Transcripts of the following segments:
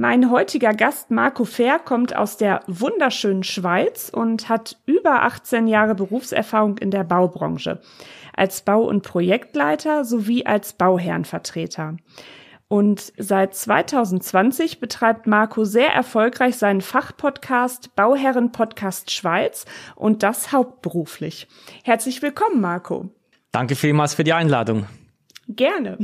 Mein heutiger Gast Marco Fair kommt aus der wunderschönen Schweiz und hat über 18 Jahre Berufserfahrung in der Baubranche als Bau- und Projektleiter sowie als Bauherrenvertreter. Und seit 2020 betreibt Marco sehr erfolgreich seinen Fachpodcast Bauherren Podcast Schweiz und das hauptberuflich. Herzlich willkommen, Marco. Danke vielmals für die Einladung. Gerne.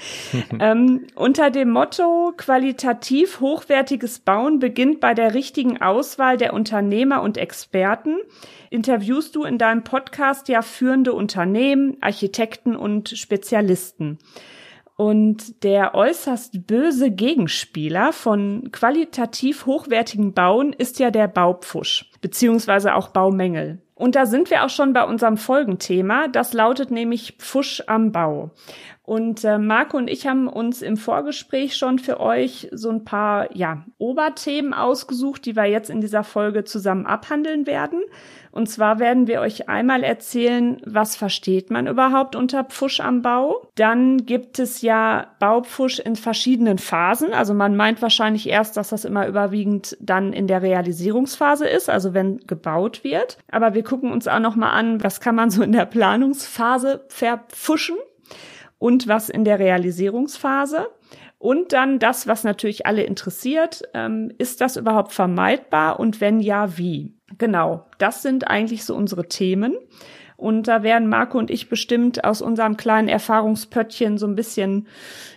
ähm, unter dem Motto qualitativ hochwertiges Bauen beginnt bei der richtigen Auswahl der Unternehmer und Experten interviewst du in deinem Podcast ja führende Unternehmen, Architekten und Spezialisten. Und der äußerst böse Gegenspieler von qualitativ hochwertigen Bauen ist ja der Baupfusch, beziehungsweise auch Baumängel. Und da sind wir auch schon bei unserem Folgenthema. Das lautet nämlich Pfusch am Bau. Und äh, Marco und ich haben uns im Vorgespräch schon für euch so ein paar ja, Oberthemen ausgesucht, die wir jetzt in dieser Folge zusammen abhandeln werden. Und zwar werden wir euch einmal erzählen, was versteht man überhaupt unter Pfusch am Bau. Dann gibt es ja Baupfusch in verschiedenen Phasen. Also man meint wahrscheinlich erst, dass das immer überwiegend dann in der Realisierungsphase ist, also wenn gebaut wird. Aber wir gucken uns auch noch mal an, was kann man so in der Planungsphase verpfuschen und was in der Realisierungsphase. Und dann das, was natürlich alle interessiert, ähm, ist das überhaupt vermeidbar und wenn ja, wie? Genau, das sind eigentlich so unsere Themen. Und da werden Marco und ich bestimmt aus unserem kleinen Erfahrungspöttchen so ein bisschen,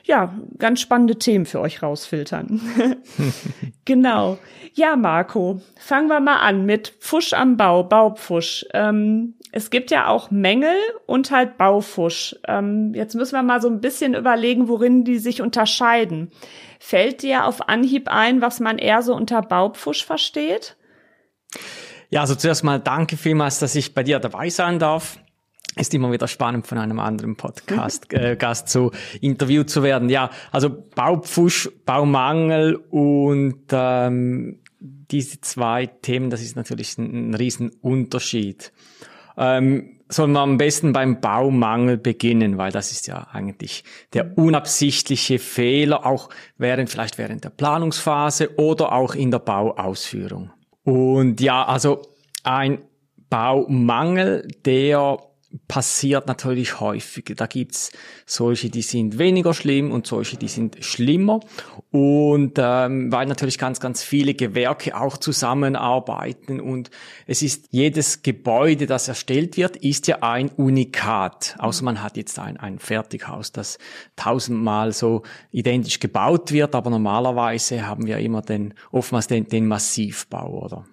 ja, ganz spannende Themen für euch rausfiltern. genau. Ja, Marco, fangen wir mal an mit Pfusch am Bau, Baupfusch. Ähm, es gibt ja auch Mängel und halt Baufusch. Ähm, jetzt müssen wir mal so ein bisschen überlegen, worin die sich unterscheiden. Fällt dir auf Anhieb ein, was man eher so unter Baupfusch versteht? Ja, also zuerst mal danke vielmals, dass ich bei dir dabei sein darf. Ist immer wieder spannend, von einem anderen Podcast äh, Gast zu interviewt zu werden. Ja, also Baupfusch, Baumangel und ähm, diese zwei Themen, das ist natürlich ein, ein Riesenunterschied. Ähm, sollen wir am besten beim Baumangel beginnen, weil das ist ja eigentlich der unabsichtliche Fehler, auch während, vielleicht während der Planungsphase oder auch in der Bauausführung. Und ja, also ein Baumangel, der passiert natürlich häufig. Da gibt's solche, die sind weniger schlimm und solche, die sind schlimmer. Und ähm, weil natürlich ganz, ganz viele Gewerke auch zusammenarbeiten und es ist jedes Gebäude, das erstellt wird, ist ja ein Unikat. Außer man hat jetzt ein, ein Fertighaus, das tausendmal so identisch gebaut wird, aber normalerweise haben wir immer den, oftmals den, den Massivbau, oder?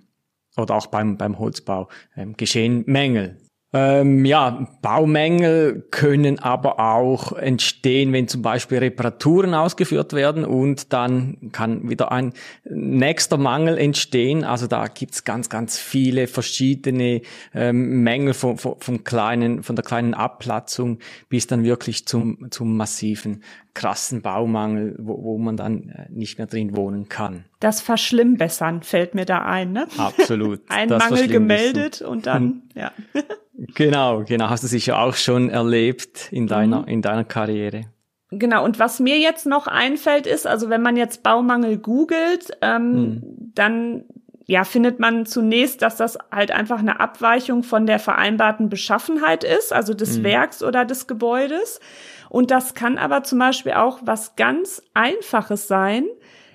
Oder auch beim, beim Holzbau ähm, geschehen Mängel. Ähm, ja, Baumängel können aber auch entstehen, wenn zum Beispiel Reparaturen ausgeführt werden und dann kann wieder ein nächster Mangel entstehen. Also da gibt's ganz, ganz viele verschiedene ähm, Mängel von, von, von, kleinen, von der kleinen Abplatzung bis dann wirklich zum, zum massiven, krassen Baumangel, wo, wo man dann äh, nicht mehr drin wohnen kann. Das Verschlimmbessern fällt mir da ein, ne? Absolut. ein Mangel gemeldet und dann, ja. Genau, genau. Hast du sicher auch schon erlebt in deiner, mhm. in deiner Karriere. Genau, und was mir jetzt noch einfällt, ist, also wenn man jetzt Baumangel googelt, ähm, mhm. dann ja, findet man zunächst, dass das halt einfach eine Abweichung von der vereinbarten Beschaffenheit ist, also des mhm. Werks oder des Gebäudes. Und das kann aber zum Beispiel auch was ganz Einfaches sein.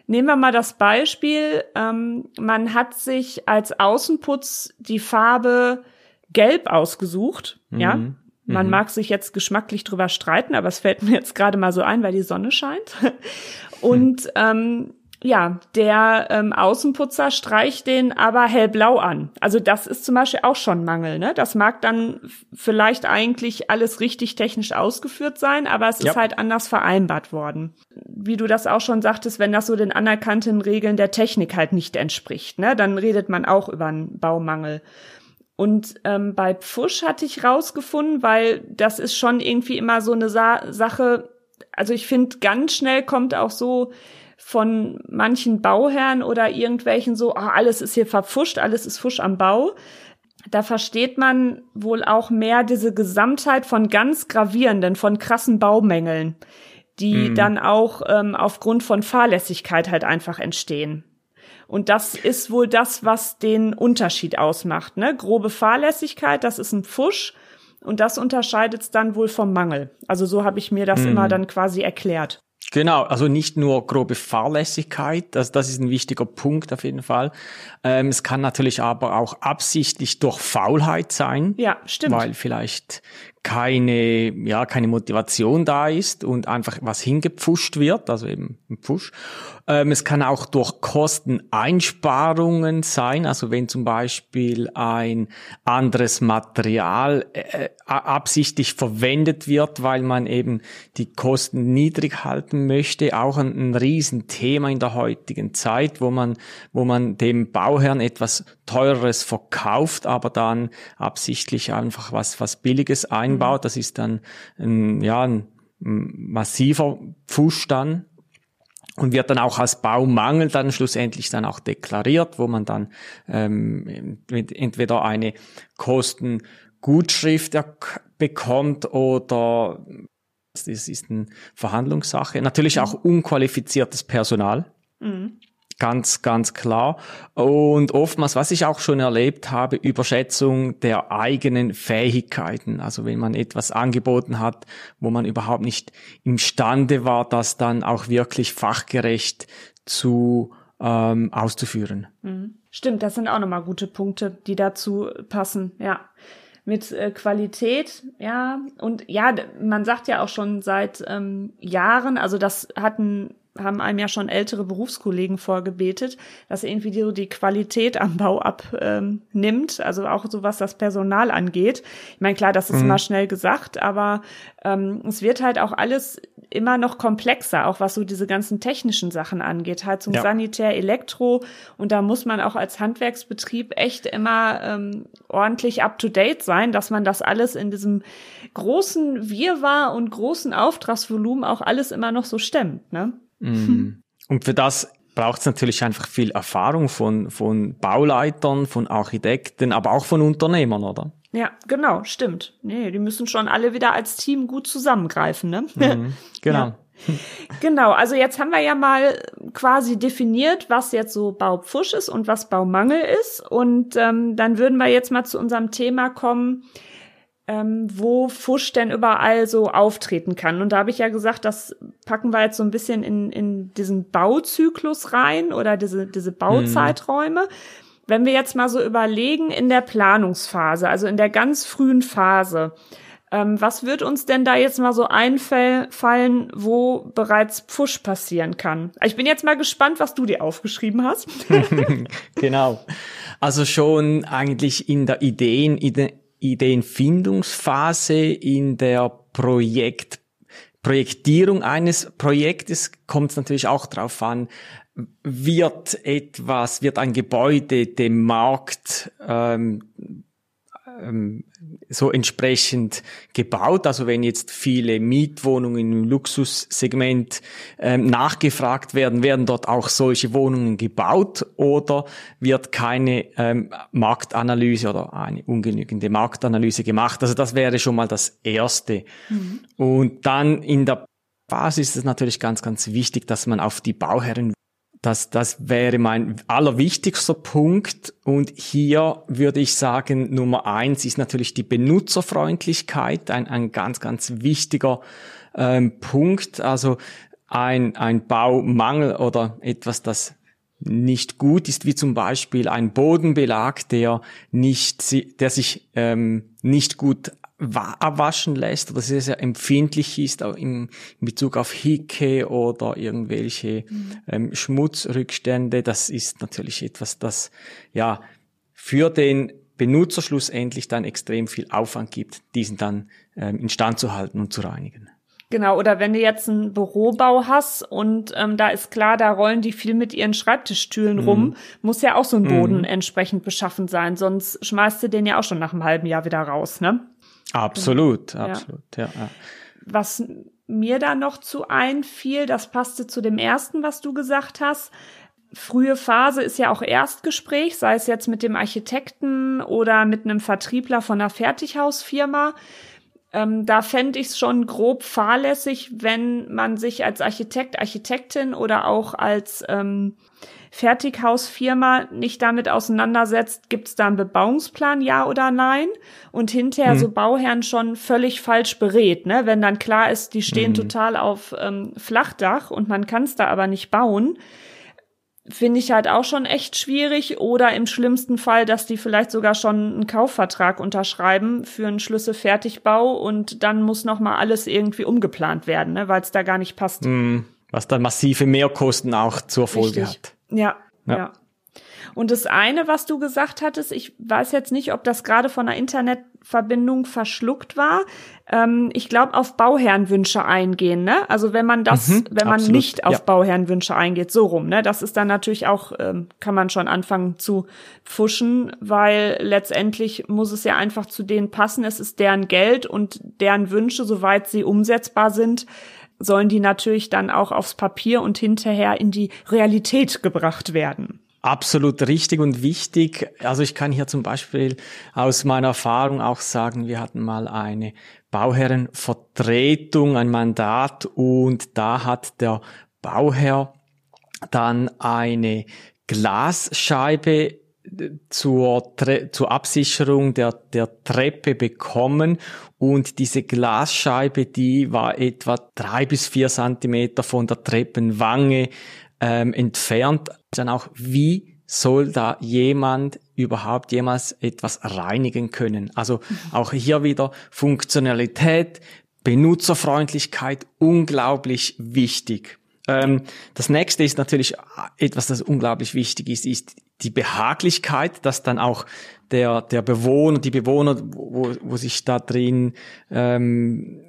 Nehmen wir mal das Beispiel, ähm, man hat sich als Außenputz die Farbe gelb ausgesucht, mhm. ja. Man mhm. mag sich jetzt geschmacklich drüber streiten, aber es fällt mir jetzt gerade mal so ein, weil die Sonne scheint. Und ähm, Ja, der ähm, Außenputzer streicht den aber hellblau an. Also das ist zum Beispiel auch schon Mangel. Ne? Das mag dann vielleicht eigentlich alles richtig technisch ausgeführt sein, aber es ja. ist halt anders vereinbart worden. Wie du das auch schon sagtest, wenn das so den anerkannten Regeln der Technik halt nicht entspricht, ne? dann redet man auch über einen Baumangel. Und ähm, bei Pfusch hatte ich rausgefunden, weil das ist schon irgendwie immer so eine Sa Sache. Also ich finde, ganz schnell kommt auch so von manchen Bauherren oder irgendwelchen so, ah, alles ist hier verpfuscht, alles ist Fusch am Bau. Da versteht man wohl auch mehr diese Gesamtheit von ganz gravierenden, von krassen Baumängeln, die mhm. dann auch ähm, aufgrund von Fahrlässigkeit halt einfach entstehen. Und das ist wohl das, was den Unterschied ausmacht. Ne? Grobe Fahrlässigkeit, das ist ein Pfusch. Und das unterscheidet es dann wohl vom Mangel. Also so habe ich mir das mhm. immer dann quasi erklärt. Genau, also nicht nur grobe Fahrlässigkeit, das, das ist ein wichtiger Punkt auf jeden Fall. Ähm, es kann natürlich aber auch absichtlich durch Faulheit sein. Ja, stimmt. Weil vielleicht keine, ja, keine Motivation da ist und einfach was hingepfuscht wird, also eben ein Pfusch. Ähm, es kann auch durch Kosteneinsparungen sein, also wenn zum Beispiel ein anderes Material äh, absichtlich verwendet wird, weil man eben die Kosten niedrig halten möchte, auch ein, ein Riesenthema in der heutigen Zeit, wo man, wo man dem Bauherrn etwas teureres verkauft, aber dann absichtlich einfach was, was Billiges ein einbaut. Das ist dann ein, ja, ein massiver Pfusch dann und wird dann auch als Baumangel dann schlussendlich dann auch deklariert, wo man dann ähm, entweder eine Kostengutschrift bekommt oder das ist eine Verhandlungssache. Natürlich auch unqualifiziertes Personal. Mhm. Ganz, ganz klar. Und oftmals, was ich auch schon erlebt habe, Überschätzung der eigenen Fähigkeiten. Also wenn man etwas angeboten hat, wo man überhaupt nicht imstande war, das dann auch wirklich fachgerecht zu ähm, auszuführen. Mhm. Stimmt, das sind auch nochmal gute Punkte, die dazu passen, ja mit äh, Qualität, ja. Und ja, man sagt ja auch schon seit ähm, Jahren, also das hatten haben einem ja schon ältere Berufskollegen vorgebetet, dass irgendwie so die Qualität am Bau abnimmt, ähm, also auch so was das Personal angeht. Ich meine, klar, das ist mhm. immer schnell gesagt, aber ähm, es wird halt auch alles immer noch komplexer, auch was so diese ganzen technischen Sachen angeht, halt zum ja. Sanitär, Elektro und da muss man auch als Handwerksbetrieb echt immer ähm, ordentlich up-to-date sein, dass man das alles in diesem großen Wirrwarr und großen Auftragsvolumen auch alles immer noch so stemmt, ne? Mhm. Und für das braucht es natürlich einfach viel Erfahrung von, von Bauleitern, von Architekten, aber auch von Unternehmern, oder? Ja, genau, stimmt. Nee, die müssen schon alle wieder als Team gut zusammengreifen, ne? Mhm, genau. Ja. Genau, also jetzt haben wir ja mal quasi definiert, was jetzt so Baupfusch ist und was Baumangel ist. Und ähm, dann würden wir jetzt mal zu unserem Thema kommen, ähm, wo Fusch denn überall so auftreten kann. Und da habe ich ja gesagt, das packen wir jetzt so ein bisschen in, in diesen Bauzyklus rein oder diese, diese Bauzeiträume. Mhm. Wenn wir jetzt mal so überlegen in der Planungsphase, also in der ganz frühen Phase, ähm, was wird uns denn da jetzt mal so einfallen, wo bereits Pfusch passieren kann? Ich bin jetzt mal gespannt, was du dir aufgeschrieben hast. genau. Also schon eigentlich in der Ideen, Ideenfindungsphase, in der Projekt, Projektierung eines Projektes kommt es natürlich auch darauf an, wird etwas, wird ein Gebäude dem Markt ähm, ähm, so entsprechend gebaut. Also wenn jetzt viele Mietwohnungen im Luxussegment ähm, nachgefragt werden, werden dort auch solche Wohnungen gebaut oder wird keine ähm, Marktanalyse oder eine ungenügende Marktanalyse gemacht. Also das wäre schon mal das Erste. Mhm. Und dann in der Basis ist es natürlich ganz, ganz wichtig, dass man auf die Bauherren das, das wäre mein allerwichtigster Punkt. Und hier würde ich sagen, Nummer eins ist natürlich die Benutzerfreundlichkeit, ein, ein ganz, ganz wichtiger ähm, Punkt. Also ein, ein Baumangel oder etwas, das nicht gut ist, wie zum Beispiel ein Bodenbelag, der nicht, der sich ähm, nicht gut abwaschen lässt oder sehr, sehr empfindlich ist auch in, in Bezug auf Hicke oder irgendwelche mhm. ähm, Schmutzrückstände. Das ist natürlich etwas, das ja für den Benutzer schlussendlich dann extrem viel Aufwand gibt, diesen dann ähm, instand zu halten und zu reinigen. Genau, oder wenn du jetzt einen Bürobau hast und ähm, da ist klar, da rollen die viel mit ihren Schreibtischstühlen mhm. rum, muss ja auch so ein Boden mhm. entsprechend beschaffen sein, sonst schmeißt du den ja auch schon nach einem halben Jahr wieder raus, ne? Absolut, ja. absolut, ja. ja. Was mir da noch zu einfiel, das passte zu dem ersten, was du gesagt hast. Frühe Phase ist ja auch Erstgespräch, sei es jetzt mit dem Architekten oder mit einem Vertriebler von einer Fertighausfirma. Ähm, da fände ich es schon grob fahrlässig, wenn man sich als Architekt, Architektin oder auch als ähm, Fertighausfirma nicht damit auseinandersetzt, gibt es da einen Bebauungsplan, ja oder nein? Und hinterher hm. so Bauherren schon völlig falsch berät, ne? Wenn dann klar ist, die stehen hm. total auf ähm, Flachdach und man kann es da aber nicht bauen finde ich halt auch schon echt schwierig. Oder im schlimmsten Fall, dass die vielleicht sogar schon einen Kaufvertrag unterschreiben für einen Schlüsselfertigbau und dann muss noch mal alles irgendwie umgeplant werden, ne, weil es da gar nicht passt. Mm, was dann massive Mehrkosten auch zur Folge Richtig. hat. Ja, ja, ja. Und das eine, was du gesagt hattest, ich weiß jetzt nicht, ob das gerade von der Internetverbindung verschluckt war. Ähm, ich glaube, auf Bauherrenwünsche eingehen, ne? Also wenn man das, mhm, wenn man absolut, nicht auf ja. Bauherrenwünsche eingeht, so rum, ne? Das ist dann natürlich auch, ähm, kann man schon anfangen zu pfuschen, weil letztendlich muss es ja einfach zu denen passen. Es ist deren Geld und deren Wünsche, soweit sie umsetzbar sind, sollen die natürlich dann auch aufs Papier und hinterher in die Realität gebracht werden. Absolut richtig und wichtig. Also ich kann hier zum Beispiel aus meiner Erfahrung auch sagen, wir hatten mal eine Bauherrenvertretung, ein Mandat und da hat der Bauherr dann eine Glasscheibe äh, zur, zur Absicherung der, der Treppe bekommen und diese Glasscheibe, die war etwa drei bis vier Zentimeter von der Treppenwange ähm, entfernt. Dann auch, wie soll da jemand überhaupt jemals etwas reinigen können? Also auch hier wieder Funktionalität, Benutzerfreundlichkeit, unglaublich wichtig. Ähm, das nächste ist natürlich etwas, das unglaublich wichtig ist, ist die Behaglichkeit, dass dann auch der, der Bewohner, die Bewohner, wo, wo sich da drin ähm,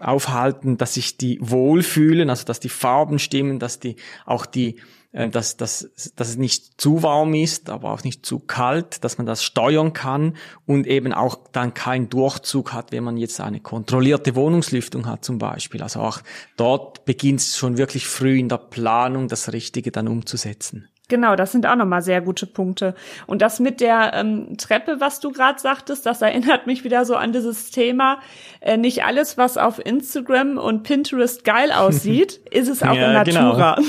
aufhalten, dass sich die wohlfühlen, also dass die Farben stimmen, dass die auch die äh, dass, dass, dass es nicht zu warm ist, aber auch nicht zu kalt, dass man das steuern kann und eben auch dann keinen Durchzug hat, wenn man jetzt eine kontrollierte Wohnungslüftung hat zum Beispiel. Also auch dort beginnt es schon wirklich früh in der Planung, das Richtige dann umzusetzen. Genau, das sind auch nochmal sehr gute Punkte. Und das mit der ähm, Treppe, was du gerade sagtest, das erinnert mich wieder so an dieses Thema. Äh, nicht alles, was auf Instagram und Pinterest geil aussieht, ist es auch ja, in. Natura. Genau.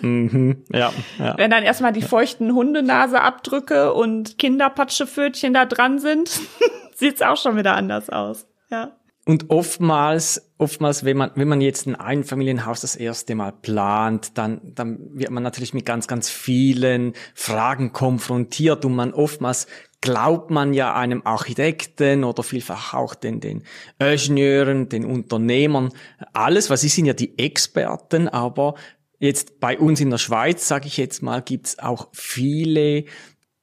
mhm, ja, ja. Wenn dann erstmal die feuchten Hundenaseabdrücke und Kinderpatschepfötchen da dran sind, sieht's auch schon wieder anders aus. Ja. Und oftmals, oftmals, wenn man, wenn man jetzt ein Einfamilienhaus das erste Mal plant, dann, dann wird man natürlich mit ganz, ganz vielen Fragen konfrontiert und man oftmals glaubt man ja einem Architekten oder vielfach auch den, den Ingenieuren, den Unternehmern, alles, was sie sind ja die Experten, aber jetzt bei uns in der Schweiz, sage ich jetzt mal, gibt's auch viele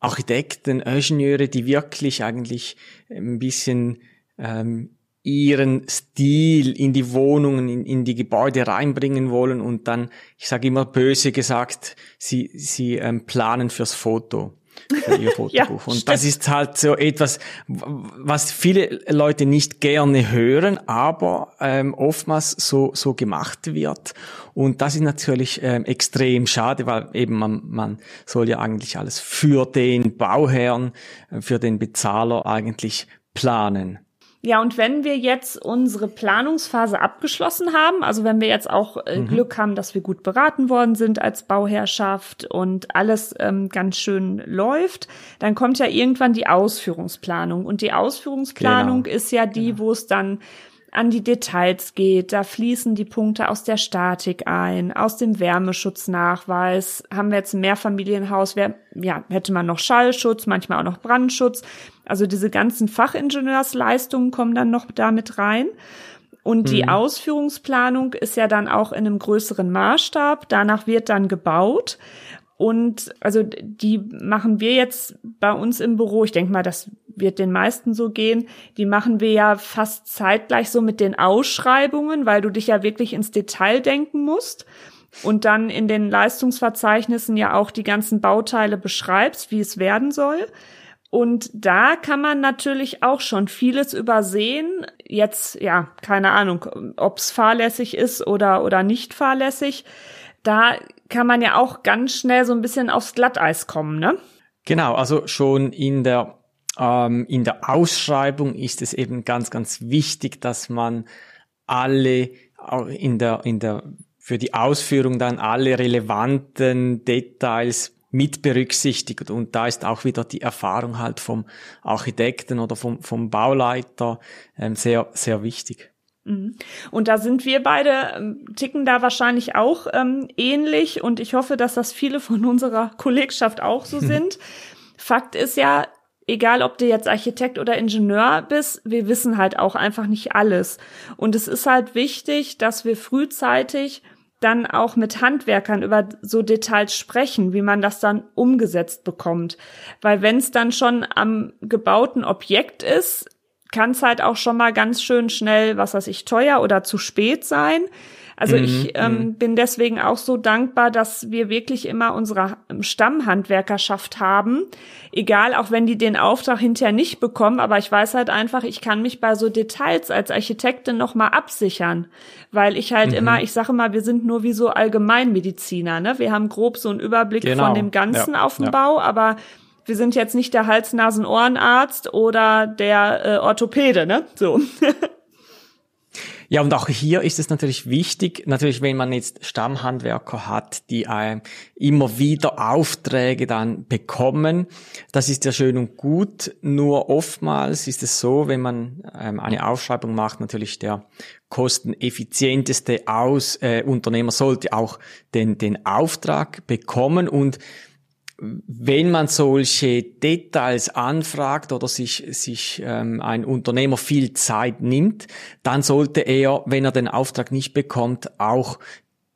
Architekten, Ingenieure, die wirklich eigentlich ein bisschen ähm, ihren Stil in die Wohnungen, in, in die Gebäude reinbringen wollen und dann, ich sage immer böse gesagt, sie, sie ähm, planen fürs Foto. Für ihr Fotobuch. ja, und stimmt. das ist halt so etwas, was viele Leute nicht gerne hören, aber ähm, oftmals so, so gemacht wird. Und das ist natürlich ähm, extrem schade, weil eben man, man soll ja eigentlich alles für den Bauherrn, äh, für den Bezahler eigentlich planen. Ja, und wenn wir jetzt unsere Planungsphase abgeschlossen haben, also wenn wir jetzt auch äh, mhm. Glück haben, dass wir gut beraten worden sind als Bauherrschaft und alles ähm, ganz schön läuft, dann kommt ja irgendwann die Ausführungsplanung. Und die Ausführungsplanung genau. ist ja die, genau. wo es dann an die Details geht. Da fließen die Punkte aus der Statik ein, aus dem Wärmeschutznachweis. Haben wir jetzt ein Mehrfamilienhaus, wär, ja, hätte man noch Schallschutz, manchmal auch noch Brandschutz. Also diese ganzen Fachingenieursleistungen kommen dann noch damit rein. Und die mhm. Ausführungsplanung ist ja dann auch in einem größeren Maßstab. Danach wird dann gebaut. Und also die machen wir jetzt bei uns im Büro. Ich denke mal, das wird den meisten so gehen. Die machen wir ja fast zeitgleich so mit den Ausschreibungen, weil du dich ja wirklich ins Detail denken musst und dann in den Leistungsverzeichnissen ja auch die ganzen Bauteile beschreibst, wie es werden soll. Und da kann man natürlich auch schon vieles übersehen. Jetzt, ja, keine Ahnung, ob es fahrlässig ist oder, oder nicht fahrlässig. Da kann man ja auch ganz schnell so ein bisschen aufs Glatteis kommen, ne? Genau, also schon in der, ähm, in der Ausschreibung ist es eben ganz, ganz wichtig, dass man alle in der, in der, für die Ausführung dann alle relevanten Details mit berücksichtigt. Und da ist auch wieder die Erfahrung halt vom Architekten oder vom, vom Bauleiter ähm, sehr, sehr wichtig. Mhm. Und da sind wir beide, ähm, ticken da wahrscheinlich auch ähm, ähnlich und ich hoffe, dass das viele von unserer Kollegschaft auch so sind. Fakt ist ja, egal ob du jetzt Architekt oder Ingenieur bist, wir wissen halt auch einfach nicht alles. Und es ist halt wichtig, dass wir frühzeitig dann auch mit Handwerkern über so Details sprechen, wie man das dann umgesetzt bekommt. Weil wenn es dann schon am gebauten Objekt ist, kann es halt auch schon mal ganz schön schnell, was weiß ich, teuer oder zu spät sein. Also mhm, ich ähm, mhm. bin deswegen auch so dankbar, dass wir wirklich immer unsere Stammhandwerkerschaft haben. Egal, auch wenn die den Auftrag hinterher nicht bekommen, aber ich weiß halt einfach, ich kann mich bei so Details als Architektin nochmal absichern. Weil ich halt mhm. immer, ich sage mal, wir sind nur wie so Allgemeinmediziner, ne? Wir haben grob so einen Überblick genau. von dem Ganzen ja, auf dem ja. Bau, aber wir sind jetzt nicht der Hals-Nasen-Ohrenarzt oder der äh, Orthopäde, ne? So. Ja, und auch hier ist es natürlich wichtig, natürlich, wenn man jetzt Stammhandwerker hat, die äh, immer wieder Aufträge dann bekommen, das ist ja schön und gut, nur oftmals ist es so, wenn man ähm, eine Ausschreibung macht, natürlich der kosteneffizienteste Aus, äh, Unternehmer sollte auch den, den Auftrag bekommen. Und wenn man solche Details anfragt oder sich, sich ähm, ein Unternehmer viel Zeit nimmt, dann sollte er, wenn er den Auftrag nicht bekommt, auch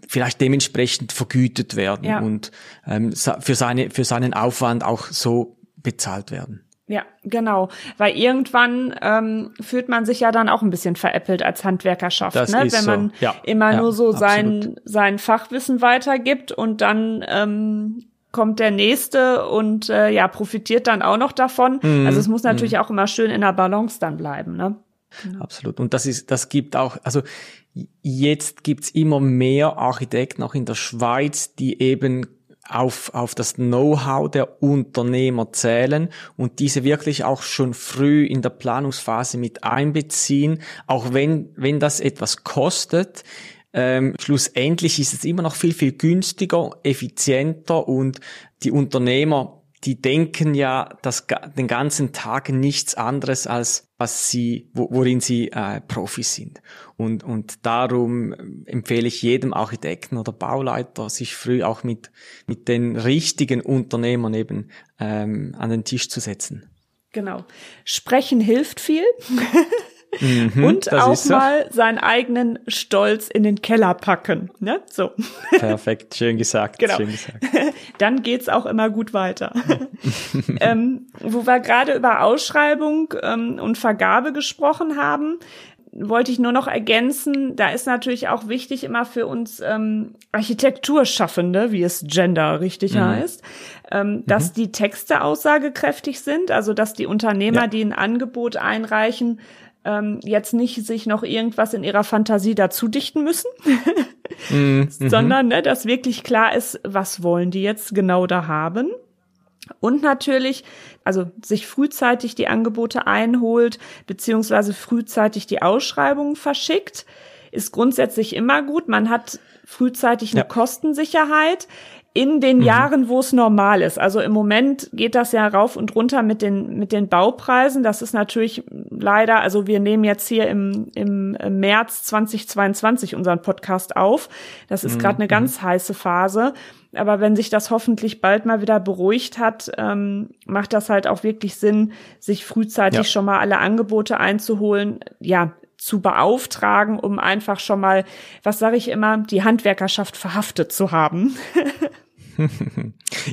vielleicht dementsprechend vergütet werden ja. und ähm, für, seine, für seinen Aufwand auch so bezahlt werden. Ja, genau. Weil irgendwann ähm, fühlt man sich ja dann auch ein bisschen veräppelt als Handwerkerschaft, das ne? wenn man so. ja. immer ja, nur so sein, sein Fachwissen weitergibt und dann ähm, kommt der nächste und äh, ja, profitiert dann auch noch davon. Mhm. Also es muss natürlich mhm. auch immer schön in der Balance dann bleiben, ne? Genau. Absolut. Und das ist, das gibt auch, also jetzt gibt's immer mehr Architekten auch in der Schweiz, die eben auf, auf das Know-how der Unternehmer zählen und diese wirklich auch schon früh in der Planungsphase mit einbeziehen, auch wenn, wenn das etwas kostet ähm, schlussendlich ist es immer noch viel, viel günstiger, effizienter und die Unternehmer, die denken ja das, den ganzen Tag nichts anderes als was sie, worin sie äh, Profis sind. Und, und darum empfehle ich jedem Architekten oder Bauleiter, sich früh auch mit, mit den richtigen Unternehmern eben ähm, an den Tisch zu setzen. Genau. Sprechen hilft viel. Mhm, und auch mal seinen eigenen Stolz in den Keller packen. Ne? So. Perfekt, schön gesagt. Genau. Schön gesagt. Dann geht's auch immer gut weiter. ähm, wo wir gerade über Ausschreibung ähm, und Vergabe gesprochen haben, wollte ich nur noch ergänzen, da ist natürlich auch wichtig immer für uns ähm, Architekturschaffende, wie es Gender richtig mhm. heißt, ähm, dass mhm. die Texte aussagekräftig sind, also dass die Unternehmer, ja. die ein Angebot einreichen, ähm, jetzt nicht sich noch irgendwas in ihrer Fantasie dazu dichten müssen, mhm. sondern ne, dass wirklich klar ist, was wollen die jetzt genau da haben. Und natürlich, also sich frühzeitig die Angebote einholt, beziehungsweise frühzeitig die Ausschreibungen verschickt, ist grundsätzlich immer gut. Man hat frühzeitig eine ja. Kostensicherheit in den mhm. Jahren, wo es normal ist. Also im Moment geht das ja rauf und runter mit den, mit den Baupreisen. Das ist natürlich leider, also wir nehmen jetzt hier im, im März 2022 unseren Podcast auf. Das ist mhm. gerade eine ganz heiße Phase. Aber wenn sich das hoffentlich bald mal wieder beruhigt hat, ähm, macht das halt auch wirklich Sinn, sich frühzeitig ja. schon mal alle Angebote einzuholen. Ja, zu beauftragen, um einfach schon mal, was sage ich immer, die Handwerkerschaft verhaftet zu haben.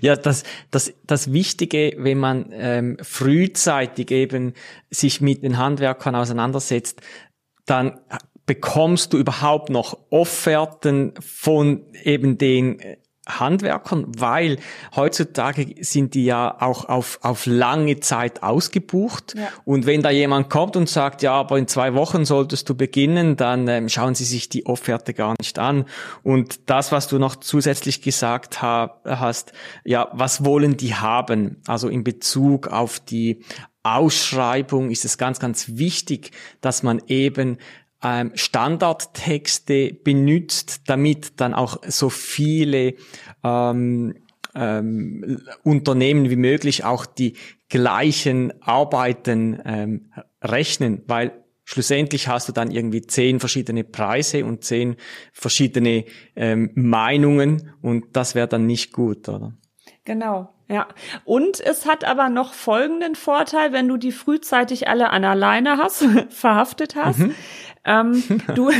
ja, das, das, das Wichtige, wenn man ähm, frühzeitig eben sich mit den Handwerkern auseinandersetzt, dann bekommst du überhaupt noch Offerten von eben den Handwerkern, weil heutzutage sind die ja auch auf, auf lange Zeit ausgebucht. Ja. Und wenn da jemand kommt und sagt, ja, aber in zwei Wochen solltest du beginnen, dann ähm, schauen sie sich die Offerte gar nicht an. Und das, was du noch zusätzlich gesagt ha hast, ja, was wollen die haben? Also in Bezug auf die Ausschreibung ist es ganz, ganz wichtig, dass man eben ähm, Standardtexte benutzt, damit dann auch so viele ähm, ähm, Unternehmen wie möglich auch die gleichen Arbeiten ähm, rechnen, weil schlussendlich hast du dann irgendwie zehn verschiedene Preise und zehn verschiedene ähm, Meinungen und das wäre dann nicht gut, oder? Genau, ja. Und es hat aber noch folgenden Vorteil, wenn du die frühzeitig alle an alleine hast, verhaftet hast. Mhm. Ähm, du,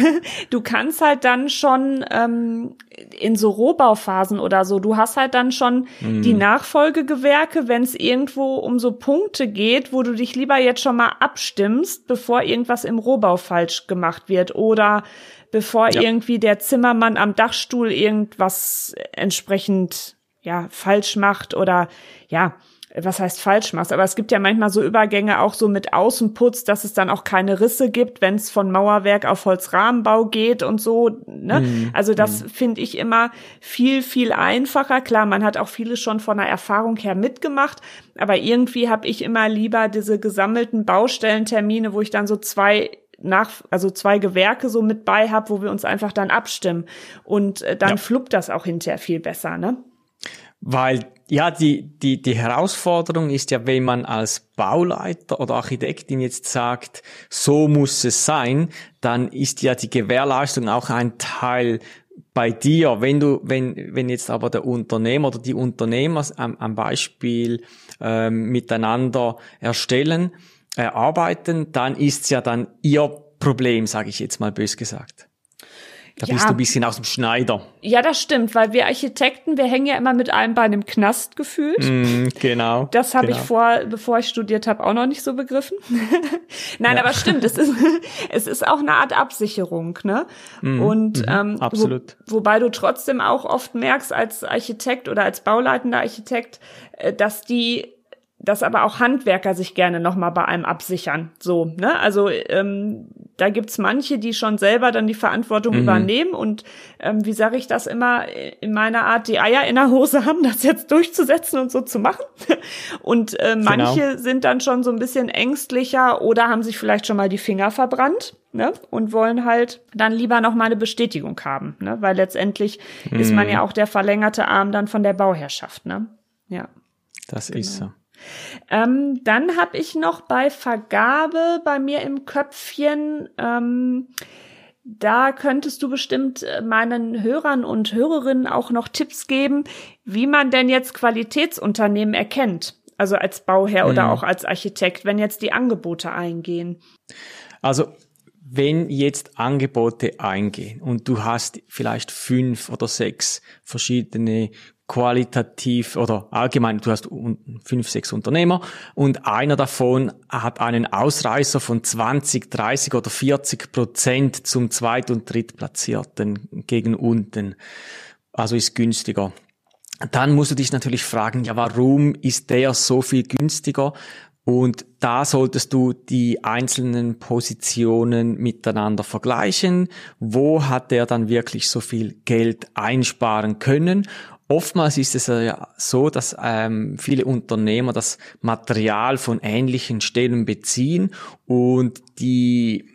du kannst halt dann schon ähm, in so Rohbauphasen oder so, du hast halt dann schon mhm. die Nachfolgegewerke, wenn es irgendwo um so Punkte geht, wo du dich lieber jetzt schon mal abstimmst, bevor irgendwas im Rohbau falsch gemacht wird oder bevor ja. irgendwie der Zimmermann am Dachstuhl irgendwas entsprechend ja falsch macht oder ja was heißt falsch machst, aber es gibt ja manchmal so Übergänge auch so mit Außenputz, dass es dann auch keine Risse gibt, wenn es von Mauerwerk auf Holzrahmenbau geht und so. Ne? Mhm. Also das mhm. finde ich immer viel, viel einfacher. Klar, man hat auch vieles schon von der Erfahrung her mitgemacht, aber irgendwie habe ich immer lieber diese gesammelten Baustellentermine, wo ich dann so zwei nach, also zwei Gewerke so mit bei habe, wo wir uns einfach dann abstimmen. Und äh, dann ja. fluppt das auch hinterher viel besser, ne? Weil ja, die, die, die Herausforderung ist ja, wenn man als Bauleiter oder Architektin jetzt sagt, so muss es sein, dann ist ja die Gewährleistung auch ein Teil bei dir. Wenn du, wenn, wenn jetzt aber der Unternehmer oder die Unternehmer am, am Beispiel ähm, miteinander erstellen, erarbeiten, dann ist ja dann ihr Problem, sage ich jetzt mal bös gesagt. Da ja. bist du ein bisschen aus dem Schneider. Ja, das stimmt, weil wir Architekten, wir hängen ja immer mit einem Bein im Knast gefühlt. Mm, genau. Das habe genau. ich vor, bevor ich studiert habe, auch noch nicht so begriffen. Nein, ja. aber stimmt, es ist, es ist auch eine Art Absicherung, ne? Mm, Und mm, ähm, absolut. Wo, wobei du trotzdem auch oft merkst als Architekt oder als bauleitender Architekt, äh, dass die dass aber auch Handwerker sich gerne nochmal bei einem absichern. So, ne? Also ähm, da gibt's manche, die schon selber dann die Verantwortung mhm. übernehmen und ähm, wie sage ich das immer in meiner Art, die Eier in der Hose haben, das jetzt durchzusetzen und so zu machen. Und äh, genau. manche genau. sind dann schon so ein bisschen ängstlicher oder haben sich vielleicht schon mal die Finger verbrannt. Ne? Und wollen halt dann lieber noch mal eine Bestätigung haben, ne? weil letztendlich mhm. ist man ja auch der verlängerte Arm dann von der Bauherrschaft, ne? Ja. Das genau. ist so. Ähm, dann habe ich noch bei Vergabe bei mir im Köpfchen, ähm, da könntest du bestimmt äh, meinen Hörern und Hörerinnen auch noch Tipps geben, wie man denn jetzt Qualitätsunternehmen erkennt. Also als Bauherr mhm. oder auch als Architekt, wenn jetzt die Angebote eingehen. Also wenn jetzt Angebote eingehen und du hast vielleicht fünf oder sechs verschiedene qualitativ oder allgemein, du hast fünf, sechs Unternehmer und einer davon hat einen Ausreißer von 20, 30 oder 40 Prozent zum Zweit- und Drittplatzierten gegen unten. Also ist günstiger. Dann musst du dich natürlich fragen, ja, warum ist der so viel günstiger? Und da solltest du die einzelnen Positionen miteinander vergleichen. Wo hat der dann wirklich so viel Geld einsparen können? Oftmals ist es ja so, dass ähm, viele Unternehmer das Material von ähnlichen Stellen beziehen und die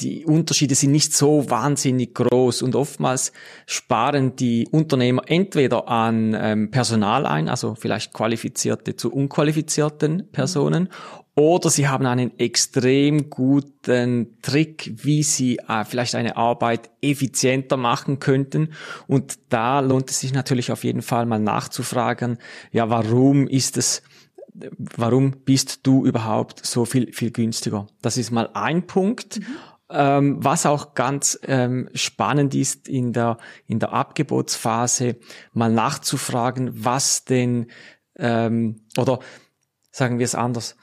die Unterschiede sind nicht so wahnsinnig groß und oftmals sparen die Unternehmer entweder an ähm, Personal ein, also vielleicht qualifizierte zu unqualifizierten Personen, oder sie haben einen extrem guten Trick, wie sie äh, vielleicht eine Arbeit effizienter machen könnten. Und da lohnt es sich natürlich auf jeden Fall mal nachzufragen, ja, warum ist es warum bist du überhaupt so viel, viel günstiger? Das ist mal ein Punkt. Mhm. Ähm, was auch ganz ähm, spannend ist in der, in der Abgebotsphase, mal nachzufragen, was denn, ähm, oder sagen wir es anders,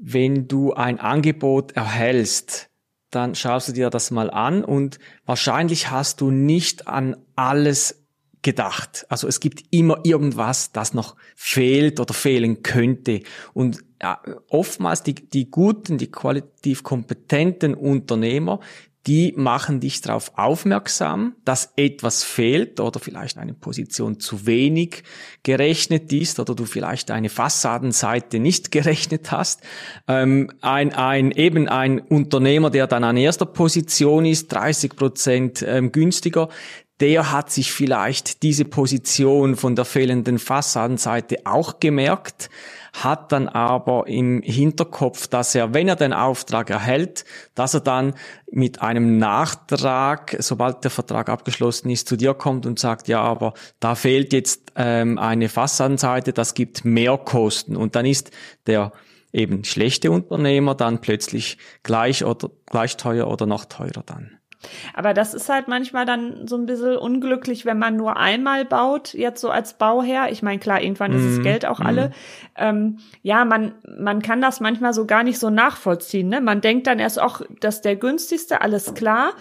wenn du ein Angebot erhältst, dann schaust du dir das mal an und wahrscheinlich hast du nicht an alles gedacht. Also es gibt immer irgendwas, das noch fehlt oder fehlen könnte. Und ja, oftmals die, die guten, die qualitativ kompetenten Unternehmer, die machen dich darauf aufmerksam, dass etwas fehlt oder vielleicht eine Position zu wenig gerechnet ist oder du vielleicht eine Fassadenseite nicht gerechnet hast. Ähm, ein, ein, eben ein Unternehmer, der dann an erster Position ist, 30 Prozent ähm, günstiger, der hat sich vielleicht diese Position von der fehlenden Fassadenseite auch gemerkt, hat dann aber im Hinterkopf, dass er, wenn er den Auftrag erhält, dass er dann mit einem Nachtrag, sobald der Vertrag abgeschlossen ist, zu dir kommt und sagt, ja, aber da fehlt jetzt ähm, eine Fassadenseite, das gibt mehr Kosten. Und dann ist der eben schlechte Unternehmer dann plötzlich gleich oder gleich teuer oder noch teurer dann. Aber das ist halt manchmal dann so ein bisschen unglücklich, wenn man nur einmal baut, jetzt so als Bauherr. Ich meine, klar, irgendwann mm, ist es mhm. Geld auch mm. alle. Ähm, ja, man, man kann das manchmal so gar nicht so nachvollziehen. Ne? Man denkt dann erst auch, dass der günstigste, alles klar.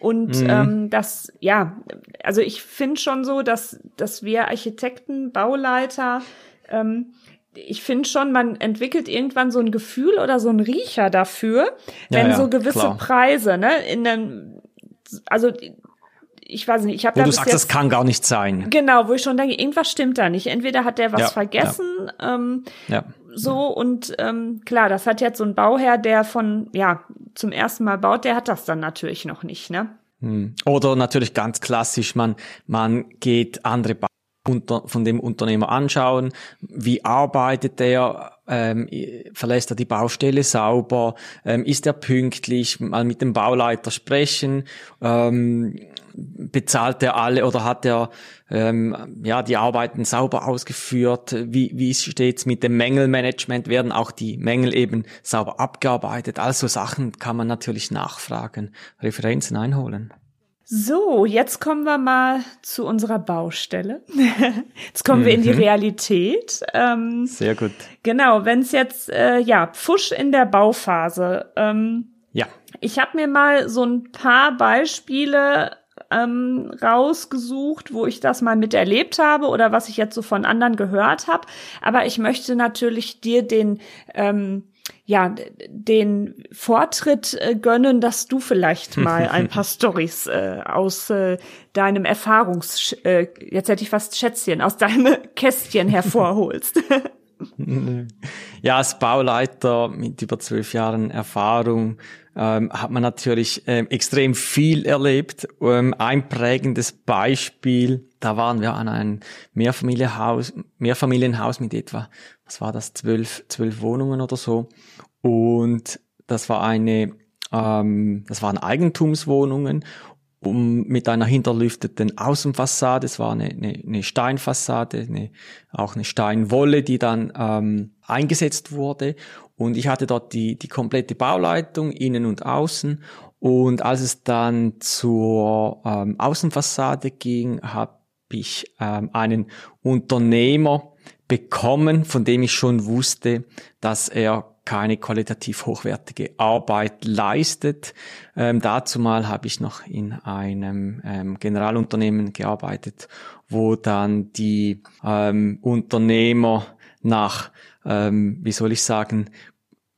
Und mm. ähm, das, ja, also ich finde schon so, dass, dass wir Architekten, Bauleiter, ähm, ich finde schon, man entwickelt irgendwann so ein Gefühl oder so ein Riecher dafür, wenn ja, ja, so gewisse klar. Preise, ne, in einem also ich weiß nicht, ich habe da du sagst, das kann gar nicht sein. Genau, wo ich schon denke, irgendwas stimmt da nicht. Entweder hat der was ja, vergessen, ja. Ähm, ja. so und ähm, klar, das hat jetzt so ein Bauherr, der von ja zum ersten Mal baut, der hat das dann natürlich noch nicht, ne? Hm. Oder natürlich ganz klassisch, man man geht andere ba von dem Unternehmer anschauen, wie arbeitet der, ähm, verlässt er die Baustelle sauber, ähm, ist er pünktlich, mal mit dem Bauleiter sprechen, ähm, bezahlt er alle oder hat er ähm, ja die Arbeiten sauber ausgeführt, wie, wie steht's mit dem Mängelmanagement, werden auch die Mängel eben sauber abgearbeitet, also Sachen kann man natürlich nachfragen, Referenzen einholen. So, jetzt kommen wir mal zu unserer Baustelle. jetzt kommen mhm. wir in die mhm. Realität. Ähm, Sehr gut. Genau, wenn es jetzt, äh, ja, Pfusch in der Bauphase. Ähm, ja. Ich habe mir mal so ein paar Beispiele ähm, rausgesucht, wo ich das mal miterlebt habe oder was ich jetzt so von anderen gehört habe. Aber ich möchte natürlich dir den ähm, ja, den Vortritt äh, gönnen, dass du vielleicht mal ein paar Stories äh, aus äh, deinem Erfahrungs, äh, jetzt hätte ich fast Schätzchen, aus deinem Kästchen hervorholst. ja, als Bauleiter mit über zwölf Jahren Erfahrung ähm, hat man natürlich ähm, extrem viel erlebt. Ähm, ein prägendes Beispiel, da waren wir an einem Mehrfamilienhaus, Mehrfamilienhaus mit etwa, was war das, zwölf, zwölf Wohnungen oder so. Und das war eine, ähm, das waren Eigentumswohnungen um, mit einer hinterlüfteten Außenfassade. Es war eine, eine, eine Steinfassade, eine, auch eine Steinwolle, die dann ähm, eingesetzt wurde. Und ich hatte dort die, die komplette Bauleitung, innen und außen. Und als es dann zur ähm, Außenfassade ging, habe ich ähm, einen Unternehmer bekommen, von dem ich schon wusste, dass er keine qualitativ hochwertige Arbeit leistet. Ähm, dazu mal habe ich noch in einem ähm, Generalunternehmen gearbeitet, wo dann die ähm, Unternehmer nach, ähm, wie soll ich sagen,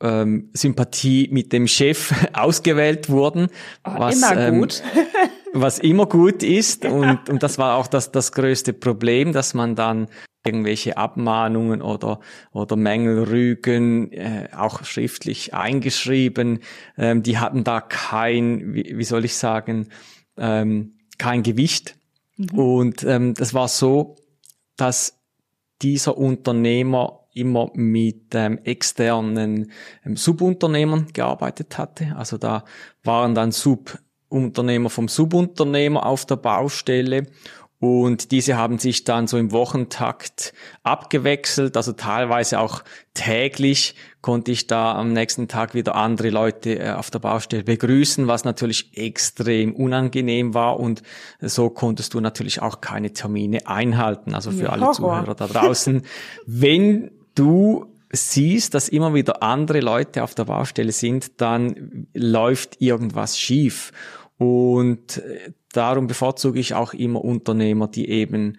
ähm, Sympathie mit dem Chef ausgewählt wurden. Oh, was, immer ähm, gut. was immer gut ist. Und, und das war auch das, das größte Problem, dass man dann irgendwelche Abmahnungen oder, oder Mängelrügen, äh, auch schriftlich eingeschrieben. Ähm, die hatten da kein, wie, wie soll ich sagen, ähm, kein Gewicht. Mhm. Und ähm, das war so, dass dieser Unternehmer immer mit ähm, externen ähm, Subunternehmern gearbeitet hatte. Also da waren dann Subunternehmer vom Subunternehmer auf der Baustelle und diese haben sich dann so im Wochentakt abgewechselt, also teilweise auch täglich konnte ich da am nächsten Tag wieder andere Leute äh, auf der Baustelle begrüßen, was natürlich extrem unangenehm war und so konntest du natürlich auch keine Termine einhalten. Also für ja, alle Zuhörer da draußen, wenn du siehst, dass immer wieder andere Leute auf der Baustelle sind, dann läuft irgendwas schief. Und äh, darum bevorzuge ich auch immer Unternehmer, die eben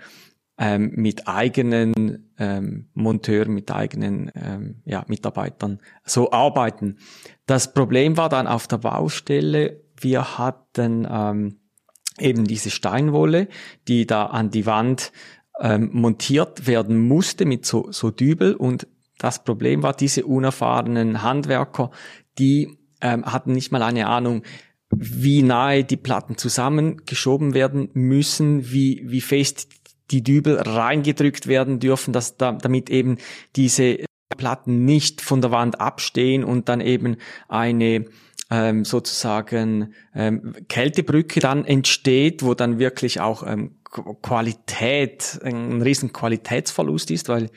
ähm, mit eigenen ähm, Monteuren, mit eigenen ähm, ja, Mitarbeitern so arbeiten. Das Problem war dann auf der Baustelle, wir hatten ähm, eben diese Steinwolle, die da an die Wand ähm, montiert werden musste mit so, so Dübel. Und das Problem war, diese unerfahrenen Handwerker, die ähm, hatten nicht mal eine Ahnung, wie nahe die Platten zusammengeschoben werden müssen, wie, wie fest die Dübel reingedrückt werden dürfen, dass da, damit eben diese Platten nicht von der Wand abstehen und dann eben eine ähm, sozusagen ähm, Kältebrücke dann entsteht, wo dann wirklich auch ähm, Qualität, ein riesen Qualitätsverlust ist, weil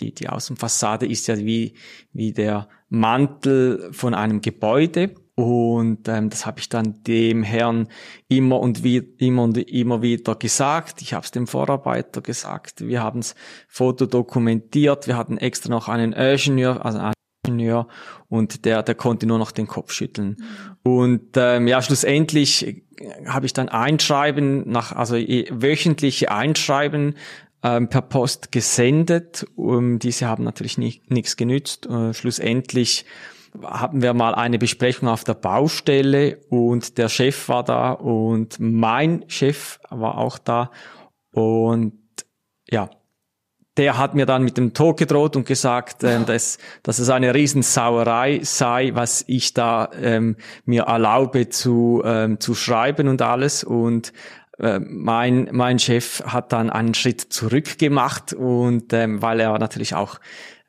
die, die Außenfassade ist ja wie, wie der Mantel von einem Gebäude. Und ähm, das habe ich dann dem Herrn immer und wie, immer und immer wieder gesagt. Ich habe es dem Vorarbeiter gesagt. Wir haben es fotodokumentiert. Wir hatten extra noch einen Ingenieur, also einen Ingenieur, und der, der konnte nur noch den Kopf schütteln. Und ähm, ja, schlussendlich habe ich dann Einschreiben nach, also wöchentliche Einschreiben ähm, per Post gesendet. Um, diese haben natürlich nichts genützt. Äh, schlussendlich hatten wir mal eine Besprechung auf der Baustelle und der Chef war da und mein Chef war auch da und ja, der hat mir dann mit dem Tod gedroht und gesagt, ähm, dass, dass es eine Riesensauerei sei, was ich da ähm, mir erlaube zu, ähm, zu schreiben und alles. Und äh, mein, mein Chef hat dann einen Schritt zurück gemacht und ähm, weil er natürlich auch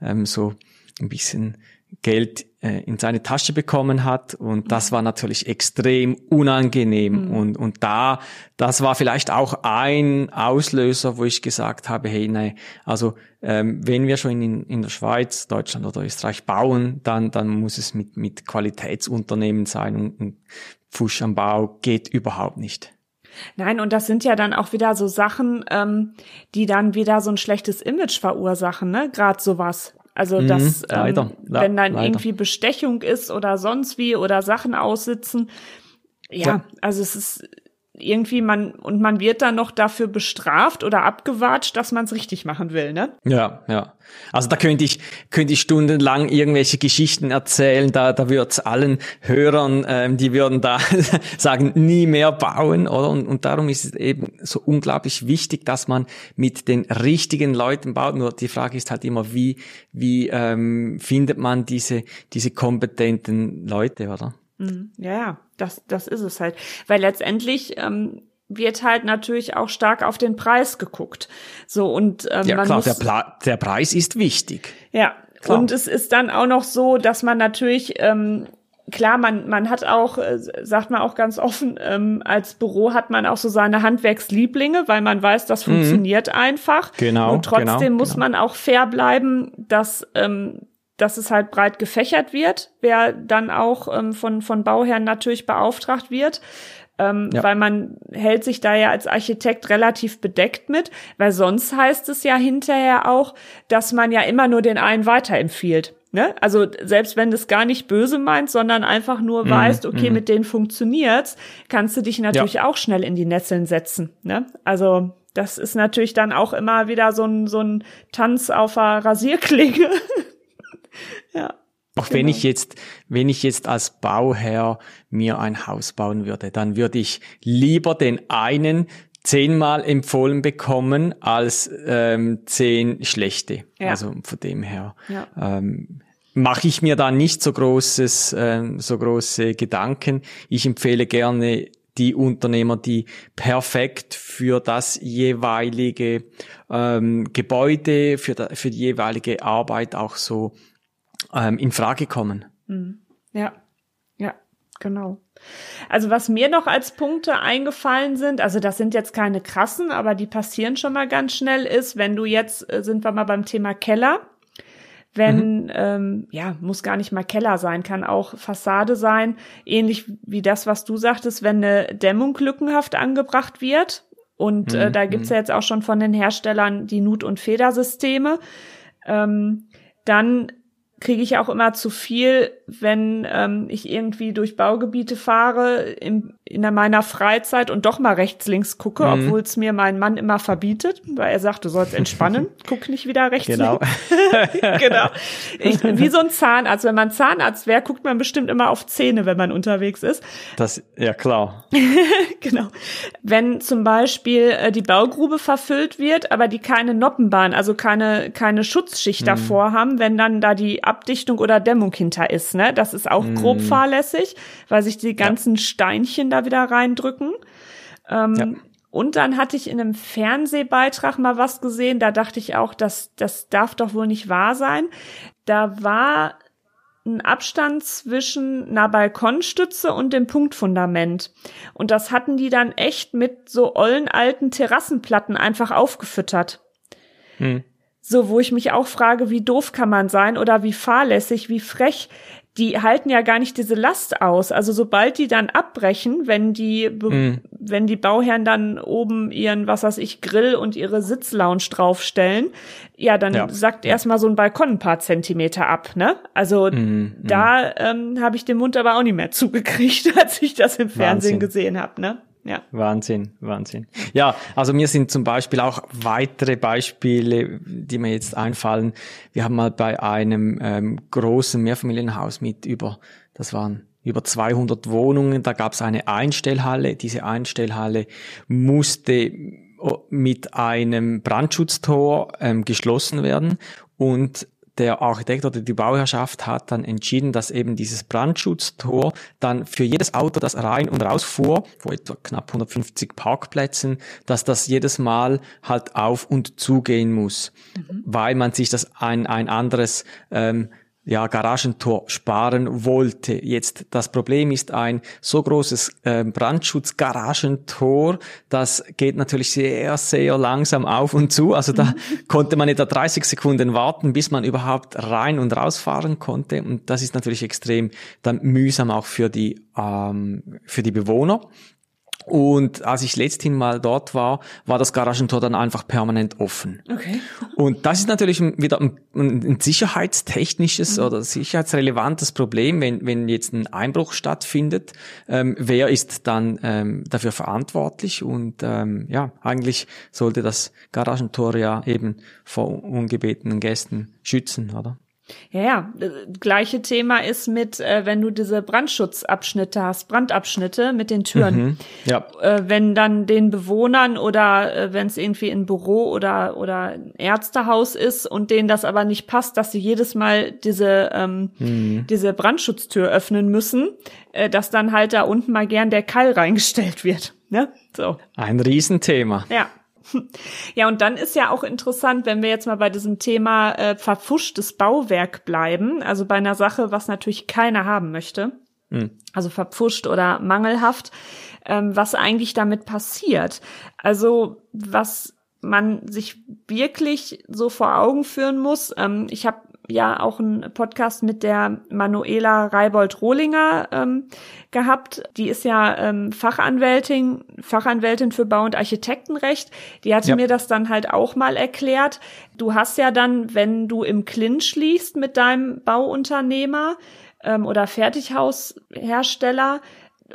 ähm, so ein bisschen Geld äh, in seine Tasche bekommen hat und das war natürlich extrem unangenehm mhm. und und da das war vielleicht auch ein Auslöser, wo ich gesagt habe, hey, nein, also ähm, wenn wir schon in, in der Schweiz, Deutschland oder Österreich bauen, dann dann muss es mit mit Qualitätsunternehmen sein und, und Pfusch am Bau geht überhaupt nicht. Nein, und das sind ja dann auch wieder so Sachen, ähm, die dann wieder so ein schlechtes Image verursachen, ne? Gerade sowas. Also, mhm, dass, ähm, leider, wenn dann leider. irgendwie Bestechung ist oder sonst wie oder Sachen aussitzen. Ja, ja, also es ist irgendwie man und man wird dann noch dafür bestraft oder abgewatscht, dass man es richtig machen will, ne? Ja, ja. Also da könnte ich könnte ich stundenlang irgendwelche Geschichten erzählen. Da da wird's allen Hörern, ähm, die würden da sagen, nie mehr bauen, oder? Und, und darum ist es eben so unglaublich wichtig, dass man mit den richtigen Leuten baut. Nur die Frage ist halt immer, wie wie ähm, findet man diese diese kompetenten Leute, oder? Mhm. Ja, ja, das, das ist es halt. Weil letztendlich ähm, wird halt natürlich auch stark auf den Preis geguckt. So und ähm, ja, man klar, muss, der, Pla der Preis ist wichtig. Ja, klar. und es ist dann auch noch so, dass man natürlich ähm, klar, man man hat auch, äh, sagt man auch ganz offen, ähm, als Büro hat man auch so seine Handwerkslieblinge, weil man weiß, das mhm. funktioniert mhm. einfach. Genau. Und trotzdem genau, muss genau. man auch fair bleiben, dass ähm, dass es halt breit gefächert wird, wer dann auch ähm, von, von Bauherren natürlich beauftragt wird. Ähm, ja. Weil man hält sich da ja als Architekt relativ bedeckt mit, weil sonst heißt es ja hinterher auch, dass man ja immer nur den einen weiterempfiehlt. Ne? Also selbst wenn das gar nicht böse meint, sondern einfach nur mm, weißt, okay, mm. mit denen funktioniert's, kannst du dich natürlich ja. auch schnell in die Nesseln setzen. Ne? Also das ist natürlich dann auch immer wieder so ein, so ein Tanz auf der Rasierklinge. ja. Auch genau. wenn ich jetzt, wenn ich jetzt als Bauherr mir ein Haus bauen würde, dann würde ich lieber den einen zehnmal empfohlen bekommen als ähm, zehn schlechte. Ja. Also von dem her ja. ähm, mache ich mir da nicht so großes, ähm, so große Gedanken. Ich empfehle gerne die Unternehmer, die perfekt für das jeweilige ähm, Gebäude, für, da, für die jeweilige Arbeit auch so ähm, in Frage kommen. Mhm. Ja, ja, genau. Also was mir noch als Punkte eingefallen sind, also das sind jetzt keine krassen, aber die passieren schon mal ganz schnell, ist, wenn du jetzt, äh, sind wir mal beim Thema Keller, wenn, mhm. ähm, ja, muss gar nicht mal Keller sein, kann auch Fassade sein, ähnlich wie das, was du sagtest, wenn eine Dämmung lückenhaft angebracht wird. Und äh, mhm. da gibt's mhm. ja jetzt auch schon von den Herstellern die Nut- und Federsysteme. Ähm, dann kriege ich auch immer zu viel, wenn ähm, ich irgendwie durch Baugebiete fahre in, in meiner Freizeit und doch mal rechts, links gucke, mhm. obwohl es mir mein Mann immer verbietet, weil er sagt, du sollst entspannen, guck nicht wieder rechts, genau. links. genau. Ich, wie so ein Zahnarzt. Wenn man Zahnarzt wäre, guckt man bestimmt immer auf Zähne, wenn man unterwegs ist. Das, ja klar. genau. Wenn zum Beispiel äh, die Baugrube verfüllt wird, aber die keine Noppenbahn, also keine, keine Schutzschicht mhm. davor haben, wenn dann da die Abdichtung oder Dämmung hinter ist. Ne? Das ist auch grob mm. fahrlässig, weil sich die ganzen ja. Steinchen da wieder reindrücken. Ähm, ja. Und dann hatte ich in einem Fernsehbeitrag mal was gesehen, da dachte ich auch, das, das darf doch wohl nicht wahr sein. Da war ein Abstand zwischen einer Balkonstütze und dem Punktfundament. Und das hatten die dann echt mit so ollen alten Terrassenplatten einfach aufgefüttert. Hm. So, wo ich mich auch frage, wie doof kann man sein oder wie fahrlässig, wie frech. Die halten ja gar nicht diese Last aus. Also sobald die dann abbrechen, wenn die, mm. wenn die Bauherren dann oben ihren, was weiß ich, Grill und ihre Sitzlounge draufstellen, ja, dann ja. sagt erstmal so ein Balkon ein paar Zentimeter ab, ne? Also mm, da ähm, habe ich den Mund aber auch nicht mehr zugekriegt, als ich das im Fernsehen Wahnsinn. gesehen habe, ne? Ja. Wahnsinn, Wahnsinn. Ja, also mir sind zum Beispiel auch weitere Beispiele, die mir jetzt einfallen. Wir haben mal bei einem ähm, großen Mehrfamilienhaus mit über, das waren über 200 Wohnungen, da gab es eine Einstellhalle. Diese Einstellhalle musste oh, mit einem Brandschutztor ähm, geschlossen werden und der Architekt oder die Bauherrschaft hat dann entschieden, dass eben dieses Brandschutztor dann für jedes Auto, das rein und raus fuhr, vor etwa knapp 150 Parkplätzen, dass das jedes Mal halt auf und zugehen muss, mhm. weil man sich das ein, ein anderes ähm, ja, Garagentor sparen wollte. Jetzt das Problem ist ein so großes äh, Brandschutz-Garagentor, das geht natürlich sehr, sehr langsam auf und zu. Also da konnte man etwa 30 Sekunden warten, bis man überhaupt rein und rausfahren konnte. Und das ist natürlich extrem dann mühsam auch für die, ähm, für die Bewohner. Und als ich letzthin mal dort war, war das Garagentor dann einfach permanent offen. Okay. Und das ist natürlich wieder ein, ein sicherheitstechnisches mhm. oder sicherheitsrelevantes Problem, wenn, wenn jetzt ein Einbruch stattfindet. Ähm, wer ist dann ähm, dafür verantwortlich? Und ähm, ja, eigentlich sollte das Garagentor ja eben vor ungebetenen Gästen schützen, oder? Ja, ja, gleiche Thema ist mit, äh, wenn du diese Brandschutzabschnitte hast, Brandabschnitte mit den Türen. Mhm, ja. Äh, wenn dann den Bewohnern oder äh, wenn es irgendwie ein Büro oder oder ein Ärztehaus ist und denen das aber nicht passt, dass sie jedes Mal diese ähm, mhm. diese Brandschutztür öffnen müssen, äh, dass dann halt da unten mal gern der Keil reingestellt wird. Ne? So. Ein Riesenthema. Ja. Ja, und dann ist ja auch interessant, wenn wir jetzt mal bei diesem Thema äh, verpfuschtes Bauwerk bleiben, also bei einer Sache, was natürlich keiner haben möchte, mhm. also verpfuscht oder mangelhaft, ähm, was eigentlich damit passiert. Also was man sich wirklich so vor Augen führen muss. Ähm, ich habe ja auch einen Podcast mit der Manuela Reibold-Rohlinger ähm, gehabt. Die ist ja ähm, Fachanwältin, Fachanwältin für Bau- und Architektenrecht. Die hatte ja. mir das dann halt auch mal erklärt. Du hast ja dann, wenn du im Clinch liegst mit deinem Bauunternehmer ähm, oder Fertighaushersteller,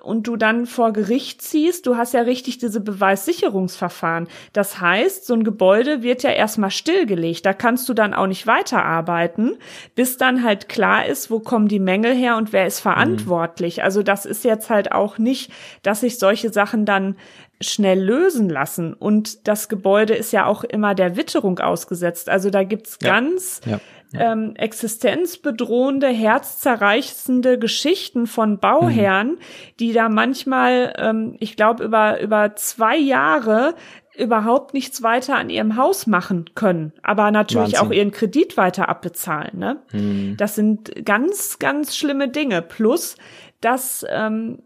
und du dann vor Gericht ziehst, du hast ja richtig diese Beweissicherungsverfahren. Das heißt, so ein Gebäude wird ja erstmal stillgelegt. Da kannst du dann auch nicht weiterarbeiten, bis dann halt klar ist, wo kommen die Mängel her und wer ist verantwortlich. Mhm. Also das ist jetzt halt auch nicht, dass sich solche Sachen dann schnell lösen lassen. Und das Gebäude ist ja auch immer der Witterung ausgesetzt. Also da gibt's ja. ganz ja. Ähm, existenzbedrohende, herzzerreißende Geschichten von Bauherren, mhm. die da manchmal, ähm, ich glaube, über, über zwei Jahre überhaupt nichts weiter an ihrem Haus machen können, aber natürlich Wahnsinn. auch ihren Kredit weiter abbezahlen. Ne? Mhm. Das sind ganz, ganz schlimme Dinge. Plus, dass ähm,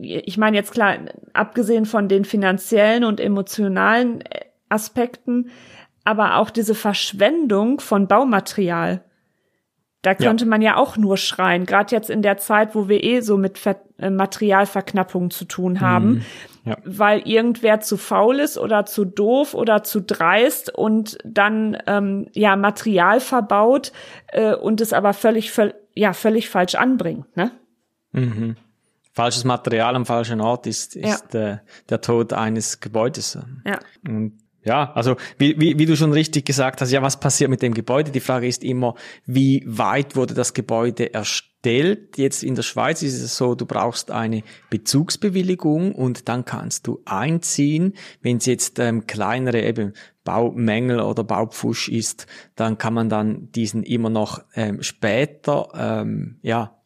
ich meine jetzt klar, abgesehen von den finanziellen und emotionalen äh, Aspekten, aber auch diese Verschwendung von Baumaterial. Da könnte ja. man ja auch nur schreien, gerade jetzt in der Zeit, wo wir eh so mit Ver äh, Materialverknappung zu tun haben, mhm. ja. weil irgendwer zu faul ist oder zu doof oder zu dreist und dann ähm, ja Material verbaut äh, und es aber völlig ja völlig falsch anbringt, ne? Mhm falsches Material am falschen Ort ist, ist ja. äh, der Tod eines Gebäudes. Ja. Und ja, also wie, wie, wie du schon richtig gesagt hast, ja, was passiert mit dem Gebäude? Die Frage ist immer, wie weit wurde das Gebäude erstellt? Jetzt in der Schweiz ist es so, du brauchst eine Bezugsbewilligung und dann kannst du einziehen. Wenn es jetzt ähm, kleinere eben Baumängel oder Baupfusch ist, dann kann man dann diesen immer noch ähm, später ähm, ja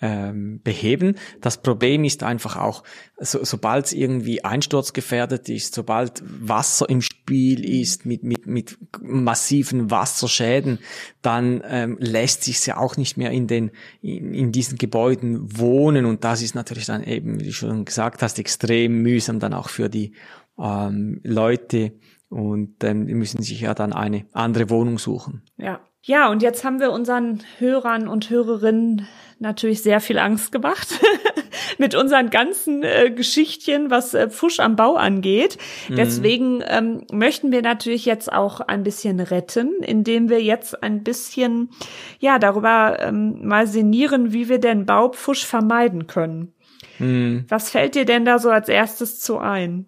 ähm, beheben. Das Problem ist einfach auch, so, sobald es irgendwie einsturzgefährdet ist, sobald Wasser im Spiel ist mit, mit, mit massiven Wasserschäden, dann ähm, lässt sich ja auch nicht mehr in den in, in diesen Gebäuden wohnen und das ist natürlich dann eben, wie du schon gesagt hast, extrem mühsam dann auch für die ähm, Leute und ähm, die müssen sich ja dann eine andere Wohnung suchen. Ja. Ja, und jetzt haben wir unseren Hörern und Hörerinnen natürlich sehr viel Angst gemacht mit unseren ganzen äh, Geschichtchen, was äh, Pfusch am Bau angeht. Mhm. Deswegen ähm, möchten wir natürlich jetzt auch ein bisschen retten, indem wir jetzt ein bisschen ja darüber ähm, mal sinnieren, wie wir denn Baupfusch vermeiden können. Mhm. Was fällt dir denn da so als erstes zu ein?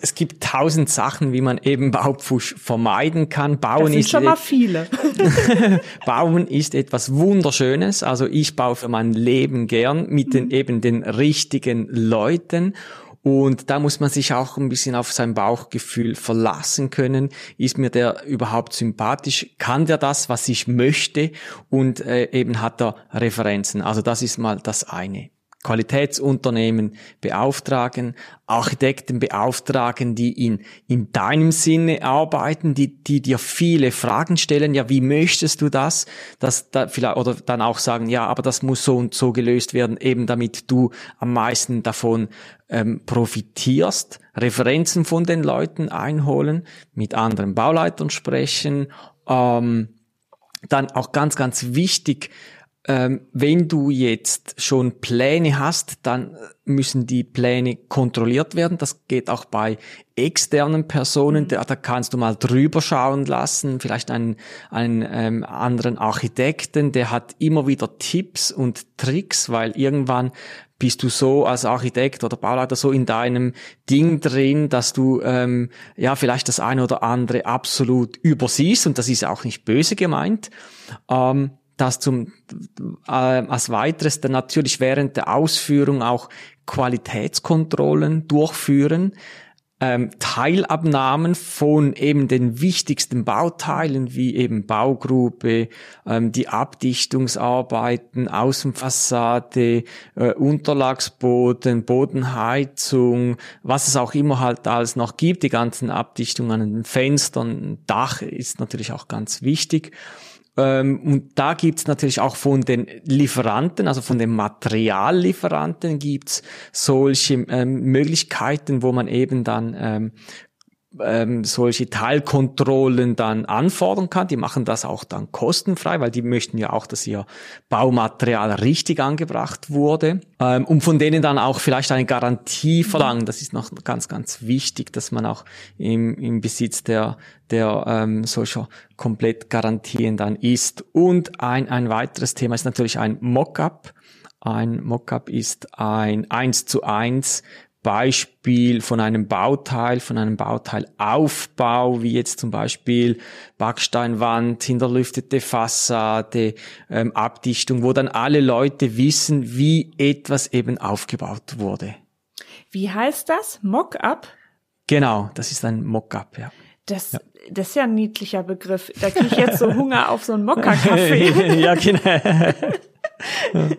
Es gibt tausend Sachen, wie man eben Baupfusch vermeiden kann. Bauen das sind ist schon mal viele. Bauen ist etwas Wunderschönes. Also ich baue für mein Leben gern mit den mhm. eben den richtigen Leuten. Und da muss man sich auch ein bisschen auf sein Bauchgefühl verlassen können. Ist mir der überhaupt sympathisch? Kann der das, was ich möchte? Und äh, eben hat er Referenzen. Also das ist mal das eine. Qualitätsunternehmen beauftragen, Architekten beauftragen, die in, in deinem Sinne arbeiten, die, die dir viele Fragen stellen, ja, wie möchtest du das? das da vielleicht, oder dann auch sagen, ja, aber das muss so und so gelöst werden, eben damit du am meisten davon ähm, profitierst, Referenzen von den Leuten einholen, mit anderen Bauleitern sprechen, ähm, dann auch ganz, ganz wichtig, ähm, wenn du jetzt schon Pläne hast, dann müssen die Pläne kontrolliert werden. Das geht auch bei externen Personen. Mhm. Da, da kannst du mal drüber schauen lassen. Vielleicht einen, einen ähm, anderen Architekten, der hat immer wieder Tipps und Tricks, weil irgendwann bist du so als Architekt oder Bauleiter so in deinem Ding drin, dass du ähm, ja vielleicht das eine oder andere absolut übersiehst und das ist auch nicht böse gemeint. Ähm, das zum äh, als weiteres dann natürlich während der Ausführung auch Qualitätskontrollen durchführen, ähm, Teilabnahmen von eben den wichtigsten Bauteilen wie eben Baugrube, ähm, die Abdichtungsarbeiten, Außenfassade, äh, Unterlagsboden, Bodenheizung, was es auch immer halt alles noch gibt, die ganzen Abdichtungen an den Fenstern, Dach ist natürlich auch ganz wichtig. Ähm, und da gibt's natürlich auch von den Lieferanten, also von den Materiallieferanten gibt's solche ähm, Möglichkeiten, wo man eben dann ähm, ähm, solche Teilkontrollen dann anfordern kann. Die machen das auch dann kostenfrei, weil die möchten ja auch, dass ihr Baumaterial richtig angebracht wurde. Ähm, und von denen dann auch vielleicht eine Garantie verlangen. Das ist noch ganz, ganz wichtig, dass man auch im, im Besitz der, der ähm, solcher Komplettgarantien dann ist. Und ein, ein weiteres Thema ist natürlich ein Mockup. Ein Mockup ist ein eins zu eins Beispiel von einem Bauteil, von einem Bauteilaufbau, wie jetzt zum Beispiel Backsteinwand, hinterlüftete Fassade, ähm, Abdichtung, wo dann alle Leute wissen, wie etwas eben aufgebaut wurde. Wie heißt das? Mock-up? Genau, das ist ein Mock-up, ja. Das, ja. das ist ja ein niedlicher Begriff. Da kriege ich jetzt so Hunger auf so einen Mokka-Kaffee. ja, genau.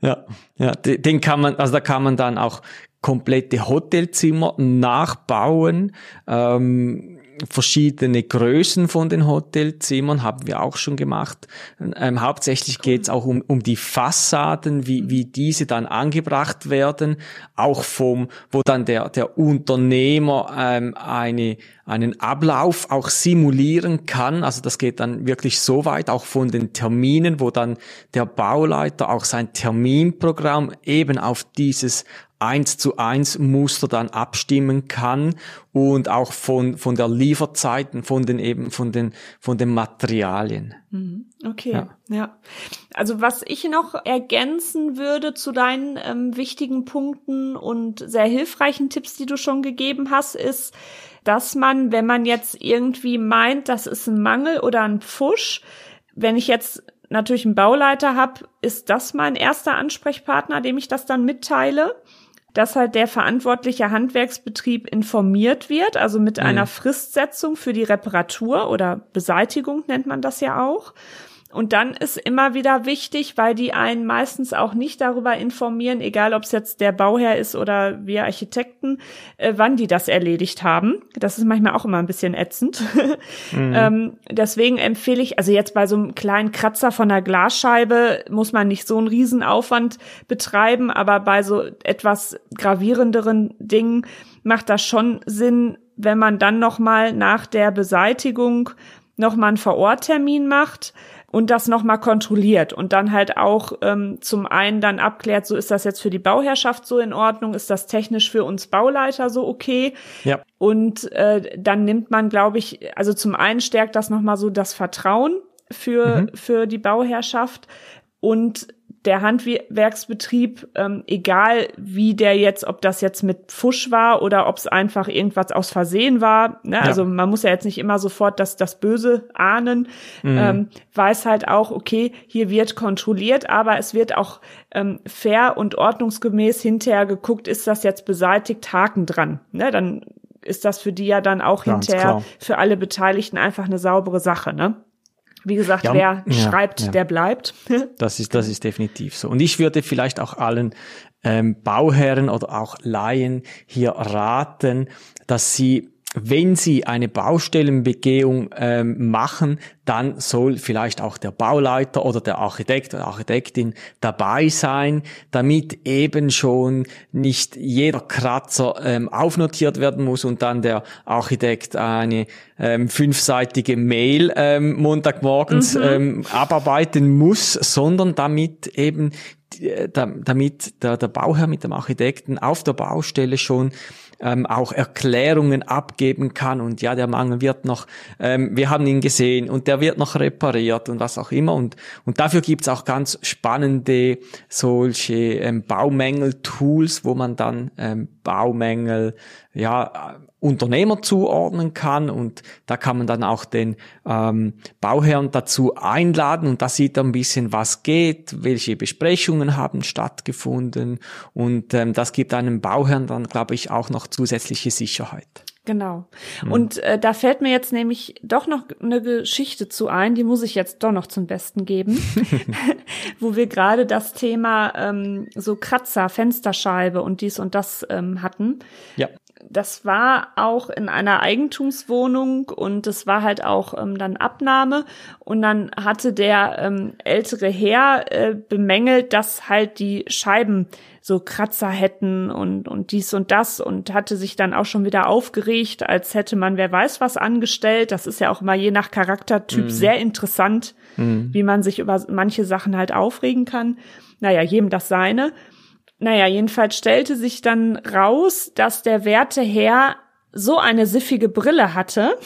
ja, ja, den kann man, also da kann man dann auch komplette Hotelzimmer nachbauen. Ähm, verschiedene Größen von den Hotelzimmern haben wir auch schon gemacht. Ähm, hauptsächlich geht es auch um, um die Fassaden, wie, wie diese dann angebracht werden, auch vom, wo dann der, der Unternehmer ähm, eine, einen Ablauf auch simulieren kann. Also das geht dann wirklich so weit, auch von den Terminen, wo dann der Bauleiter auch sein Terminprogramm eben auf dieses eins zu eins Muster dann abstimmen kann und auch von, von der Lieferzeiten, von den eben, von den, von den Materialien. Mhm. Okay, ja. ja. Also was ich noch ergänzen würde zu deinen ähm, wichtigen Punkten und sehr hilfreichen Tipps, die du schon gegeben hast, ist, dass man, wenn man jetzt irgendwie meint, das ist ein Mangel oder ein Pfusch, wenn ich jetzt natürlich einen Bauleiter habe, ist das mein erster Ansprechpartner, dem ich das dann mitteile dass halt der verantwortliche Handwerksbetrieb informiert wird, also mit mhm. einer Fristsetzung für die Reparatur oder Beseitigung nennt man das ja auch. Und dann ist immer wieder wichtig, weil die einen meistens auch nicht darüber informieren, egal ob es jetzt der Bauherr ist oder wir Architekten, äh, wann die das erledigt haben. Das ist manchmal auch immer ein bisschen ätzend. Mhm. ähm, deswegen empfehle ich, also jetzt bei so einem kleinen Kratzer von der Glasscheibe muss man nicht so einen Riesenaufwand betreiben, aber bei so etwas gravierenderen Dingen macht das schon Sinn, wenn man dann nochmal nach der Beseitigung nochmal einen Vororttermin macht und das nochmal kontrolliert und dann halt auch ähm, zum einen dann abklärt, so ist das jetzt für die Bauherrschaft so in Ordnung, ist das technisch für uns Bauleiter so okay? Ja. Und äh, dann nimmt man, glaube ich, also zum einen stärkt das nochmal so das Vertrauen für, mhm. für die Bauherrschaft und der Handwerksbetrieb, ähm, egal wie der jetzt, ob das jetzt mit Pfusch war oder ob es einfach irgendwas aus Versehen war, ne? Ja. also man muss ja jetzt nicht immer sofort das, das Böse ahnen, mhm. ähm, weiß halt auch, okay, hier wird kontrolliert, aber es wird auch ähm, fair und ordnungsgemäß hinterher geguckt, ist das jetzt beseitigt, Haken dran. Ne? Dann ist das für die ja dann auch Ganz hinterher klar. für alle Beteiligten einfach eine saubere Sache, ne? Wie gesagt, ja, wer ja, schreibt, ja. der bleibt. das ist, das ist definitiv so. Und ich würde vielleicht auch allen ähm, Bauherren oder auch Laien hier raten, dass sie wenn Sie eine Baustellenbegehung ähm, machen, dann soll vielleicht auch der Bauleiter oder der Architekt oder Architektin dabei sein, damit eben schon nicht jeder Kratzer ähm, aufnotiert werden muss und dann der Architekt eine ähm, fünfseitige Mail ähm, Montagmorgens mhm. ähm, abarbeiten muss, sondern damit eben äh, damit der, der Bauherr mit dem Architekten auf der Baustelle schon ähm, auch Erklärungen abgeben kann. Und ja, der Mangel wird noch, ähm, wir haben ihn gesehen und der wird noch repariert und was auch immer. Und, und dafür gibt's auch ganz spannende solche ähm, Baumängel-Tools, wo man dann ähm, Baumängel ja Unternehmer zuordnen kann und da kann man dann auch den ähm, Bauherrn dazu einladen und da sieht er ein bisschen, was geht, welche Besprechungen haben stattgefunden und ähm, das gibt einem Bauherrn dann, glaube ich, auch noch zusätzliche Sicherheit. Genau. Mhm. Und äh, da fällt mir jetzt nämlich doch noch eine Geschichte zu ein, die muss ich jetzt doch noch zum Besten geben, wo wir gerade das Thema ähm, so Kratzer, Fensterscheibe und dies und das ähm, hatten. Ja das war auch in einer Eigentumswohnung und es war halt auch ähm, dann Abnahme und dann hatte der ähm, ältere Herr äh, bemängelt, dass halt die Scheiben so Kratzer hätten und und dies und das und hatte sich dann auch schon wieder aufgeregt, als hätte man wer weiß was angestellt. Das ist ja auch immer je nach Charaktertyp mhm. sehr interessant, mhm. wie man sich über manche Sachen halt aufregen kann. Naja, jedem das seine. Naja, jedenfalls stellte sich dann raus, dass der werte Herr so eine siffige Brille hatte,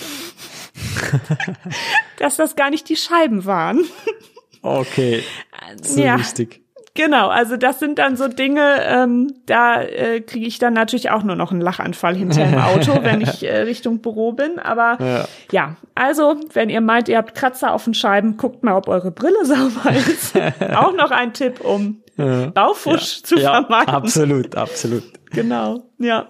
dass das gar nicht die Scheiben waren. Okay. So ja. lustig. Genau, also das sind dann so Dinge, ähm, da äh, kriege ich dann natürlich auch nur noch einen Lachanfall hinter dem Auto, wenn ich äh, Richtung Büro bin. Aber ja. ja, also wenn ihr meint, ihr habt Kratzer auf den Scheiben, guckt mal, ob eure Brille sauber ist. auch noch ein Tipp, um ja. Baufusch ja. zu ja, vermarkten. Absolut, absolut. Genau, ja.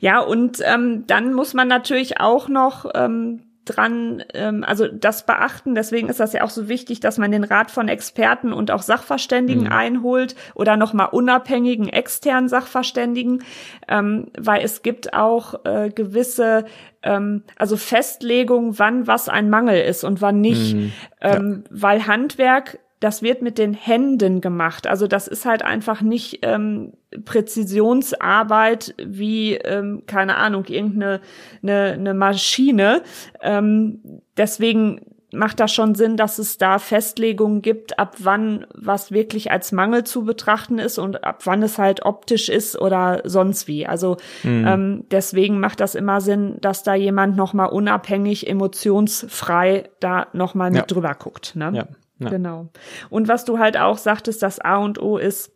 Ja, und ähm, dann muss man natürlich auch noch ähm, dran, ähm, also das beachten. Deswegen ist das ja auch so wichtig, dass man den Rat von Experten und auch Sachverständigen mhm. einholt oder nochmal unabhängigen externen Sachverständigen, ähm, weil es gibt auch äh, gewisse ähm, also Festlegung, wann was ein Mangel ist und wann nicht, mhm. ja. ähm, weil Handwerk das wird mit den Händen gemacht. Also das ist halt einfach nicht ähm, Präzisionsarbeit wie, ähm, keine Ahnung, irgendeine eine, eine Maschine. Ähm, deswegen macht das schon Sinn, dass es da Festlegungen gibt, ab wann was wirklich als Mangel zu betrachten ist und ab wann es halt optisch ist oder sonst wie. Also mhm. ähm, deswegen macht das immer Sinn, dass da jemand nochmal unabhängig, emotionsfrei da nochmal mit ja. drüber guckt. Ne? Ja. Ja. Genau. Und was du halt auch sagtest, das A und O ist,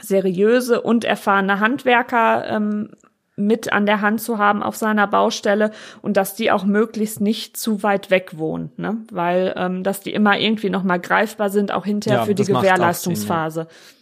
seriöse und erfahrene Handwerker ähm, mit an der Hand zu haben auf seiner Baustelle und dass die auch möglichst nicht zu weit weg wohnen, ne? weil ähm, dass die immer irgendwie noch mal greifbar sind, auch hinterher ja, für die Gewährleistungsphase. Sinn, ja.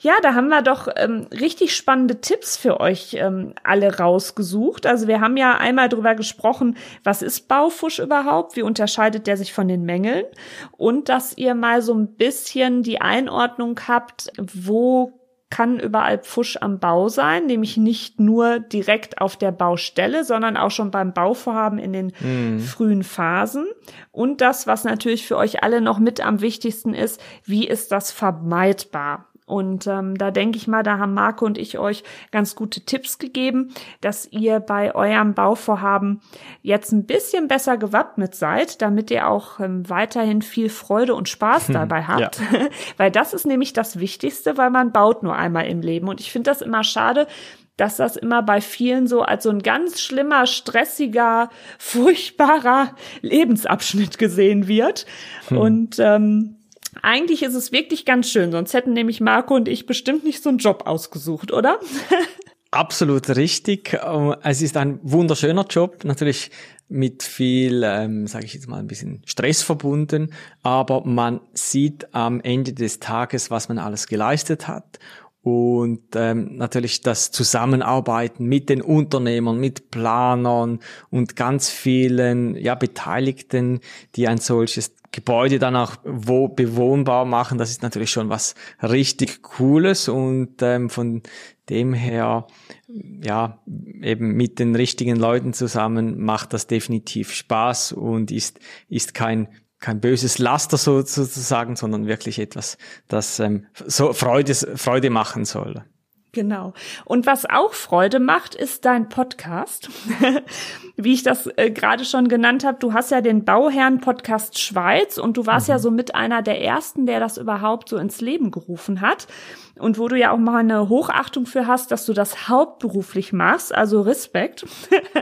Ja, da haben wir doch ähm, richtig spannende Tipps für euch ähm, alle rausgesucht. Also wir haben ja einmal drüber gesprochen, was ist Baufusch überhaupt, wie unterscheidet der sich von den Mängeln und dass ihr mal so ein bisschen die Einordnung habt, wo kann überall Pfusch am Bau sein, nämlich nicht nur direkt auf der Baustelle, sondern auch schon beim Bauvorhaben in den mm. frühen Phasen. Und das, was natürlich für euch alle noch mit am wichtigsten ist, wie ist das vermeidbar? Und ähm, da denke ich mal, da haben Marco und ich euch ganz gute Tipps gegeben, dass ihr bei eurem Bauvorhaben jetzt ein bisschen besser gewappnet seid, damit ihr auch ähm, weiterhin viel Freude und Spaß hm, dabei habt. Ja. weil das ist nämlich das Wichtigste, weil man baut nur einmal im Leben. Und ich finde das immer schade, dass das immer bei vielen so als so ein ganz schlimmer, stressiger, furchtbarer Lebensabschnitt gesehen wird. Hm. Und ähm, eigentlich ist es wirklich ganz schön, sonst hätten nämlich Marco und ich bestimmt nicht so einen Job ausgesucht, oder? Absolut richtig. Ähm, es ist ein wunderschöner Job, natürlich mit viel, ähm, sage ich jetzt mal, ein bisschen Stress verbunden, aber man sieht am Ende des Tages, was man alles geleistet hat und ähm, natürlich das Zusammenarbeiten mit den Unternehmern, mit Planern und ganz vielen ja, Beteiligten, die ein solches Gebäude dann auch wo bewohnbar machen, das ist natürlich schon was richtig Cooles und ähm, von dem her, ja, eben mit den richtigen Leuten zusammen macht das definitiv Spaß und ist, ist kein kein böses Laster sozusagen, sondern wirklich etwas, das ähm, so Freude, Freude machen soll. Genau. Und was auch Freude macht, ist dein Podcast. Wie ich das äh, gerade schon genannt habe, du hast ja den Bauherren-Podcast Schweiz und du warst mhm. ja so mit einer der ersten, der das überhaupt so ins Leben gerufen hat und wo du ja auch mal eine Hochachtung für hast, dass du das hauptberuflich machst, also Respekt.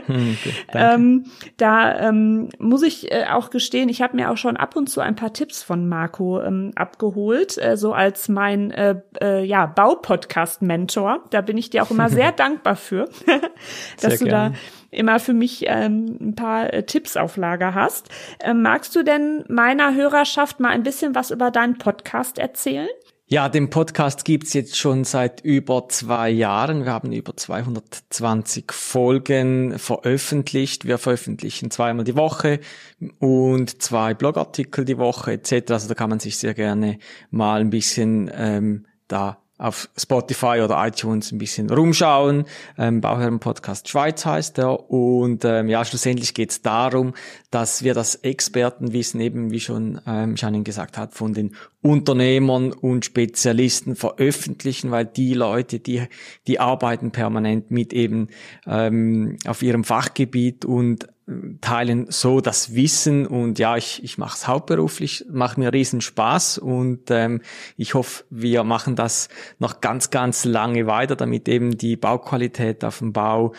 Hm, okay, ähm, da ähm, muss ich äh, auch gestehen, ich habe mir auch schon ab und zu ein paar Tipps von Marco ähm, abgeholt, äh, so als mein äh, äh, ja, Baupodcast-Mentor. Da bin ich dir auch immer sehr dankbar für, dass du da immer für mich ähm, ein paar äh, Tipps auf Lager hast. Ähm, magst du denn meiner Hörerschaft mal ein bisschen was über deinen Podcast erzählen? Ja, den Podcast gibt's jetzt schon seit über zwei Jahren. Wir haben über 220 Folgen veröffentlicht. Wir veröffentlichen zweimal die Woche und zwei Blogartikel die Woche etc. Also da kann man sich sehr gerne mal ein bisschen ähm, da auf Spotify oder iTunes ein bisschen rumschauen. Ähm, Bauherren Podcast Schweiz heißt er. Und ähm, ja, schlussendlich geht es darum, dass wir das Expertenwissen eben, wie schon ähm, Janine gesagt hat, von den Unternehmern und Spezialisten veröffentlichen, weil die Leute, die, die arbeiten permanent mit eben ähm, auf ihrem Fachgebiet und teilen so das Wissen und ja, ich, ich mache es hauptberuflich, macht mir riesen Spaß und ähm, ich hoffe, wir machen das noch ganz, ganz lange weiter, damit eben die Bauqualität auf dem Bau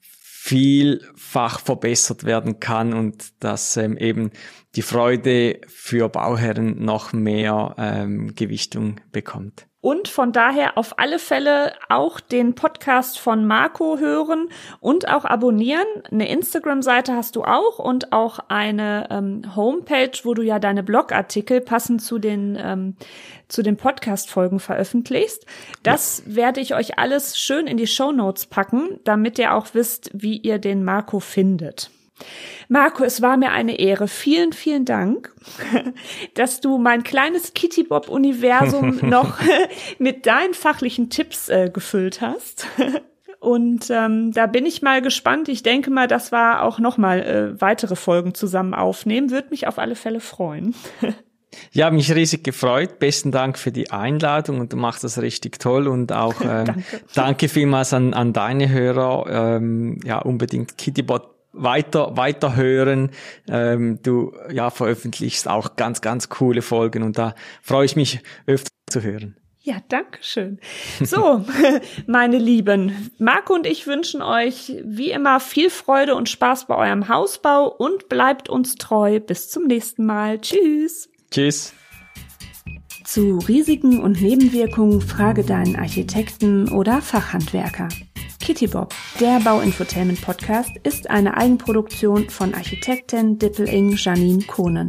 vielfach verbessert werden kann und dass ähm, eben die Freude für Bauherren noch mehr ähm, Gewichtung bekommt. Und von daher auf alle Fälle auch den Podcast von Marco hören und auch abonnieren. Eine Instagram-Seite hast du auch und auch eine ähm, Homepage, wo du ja deine Blogartikel passend zu den ähm, zu den Podcast-Folgen veröffentlichst. Das ja. werde ich euch alles schön in die Show Notes packen, damit ihr auch wisst, wie ihr den Marco findet. Marco, es war mir eine Ehre. Vielen, vielen Dank, dass du mein kleines Kitty Bob Universum noch mit deinen fachlichen Tipps äh, gefüllt hast. Und ähm, da bin ich mal gespannt. Ich denke mal, dass wir auch noch mal äh, weitere Folgen zusammen aufnehmen. Würde mich auf alle Fälle freuen. Ja, mich riesig gefreut. Besten Dank für die Einladung und du machst das richtig toll und auch ähm, danke. danke vielmals an, an deine Hörer. Ähm, ja, unbedingt Kittybot weiter, weiter hören. Ähm, du ja, veröffentlichst auch ganz, ganz coole Folgen und da freue ich mich öfter zu hören. Ja, danke schön. So, meine Lieben, Marco und ich wünschen euch wie immer viel Freude und Spaß bei eurem Hausbau und bleibt uns treu. Bis zum nächsten Mal. Tschüss. Tschüss. Zu Risiken und Nebenwirkungen frage deinen Architekten oder Fachhandwerker. Kitty Bob, der Bauinfotainment Podcast, ist eine Eigenproduktion von Architektin Dippeling Janine Kohnen.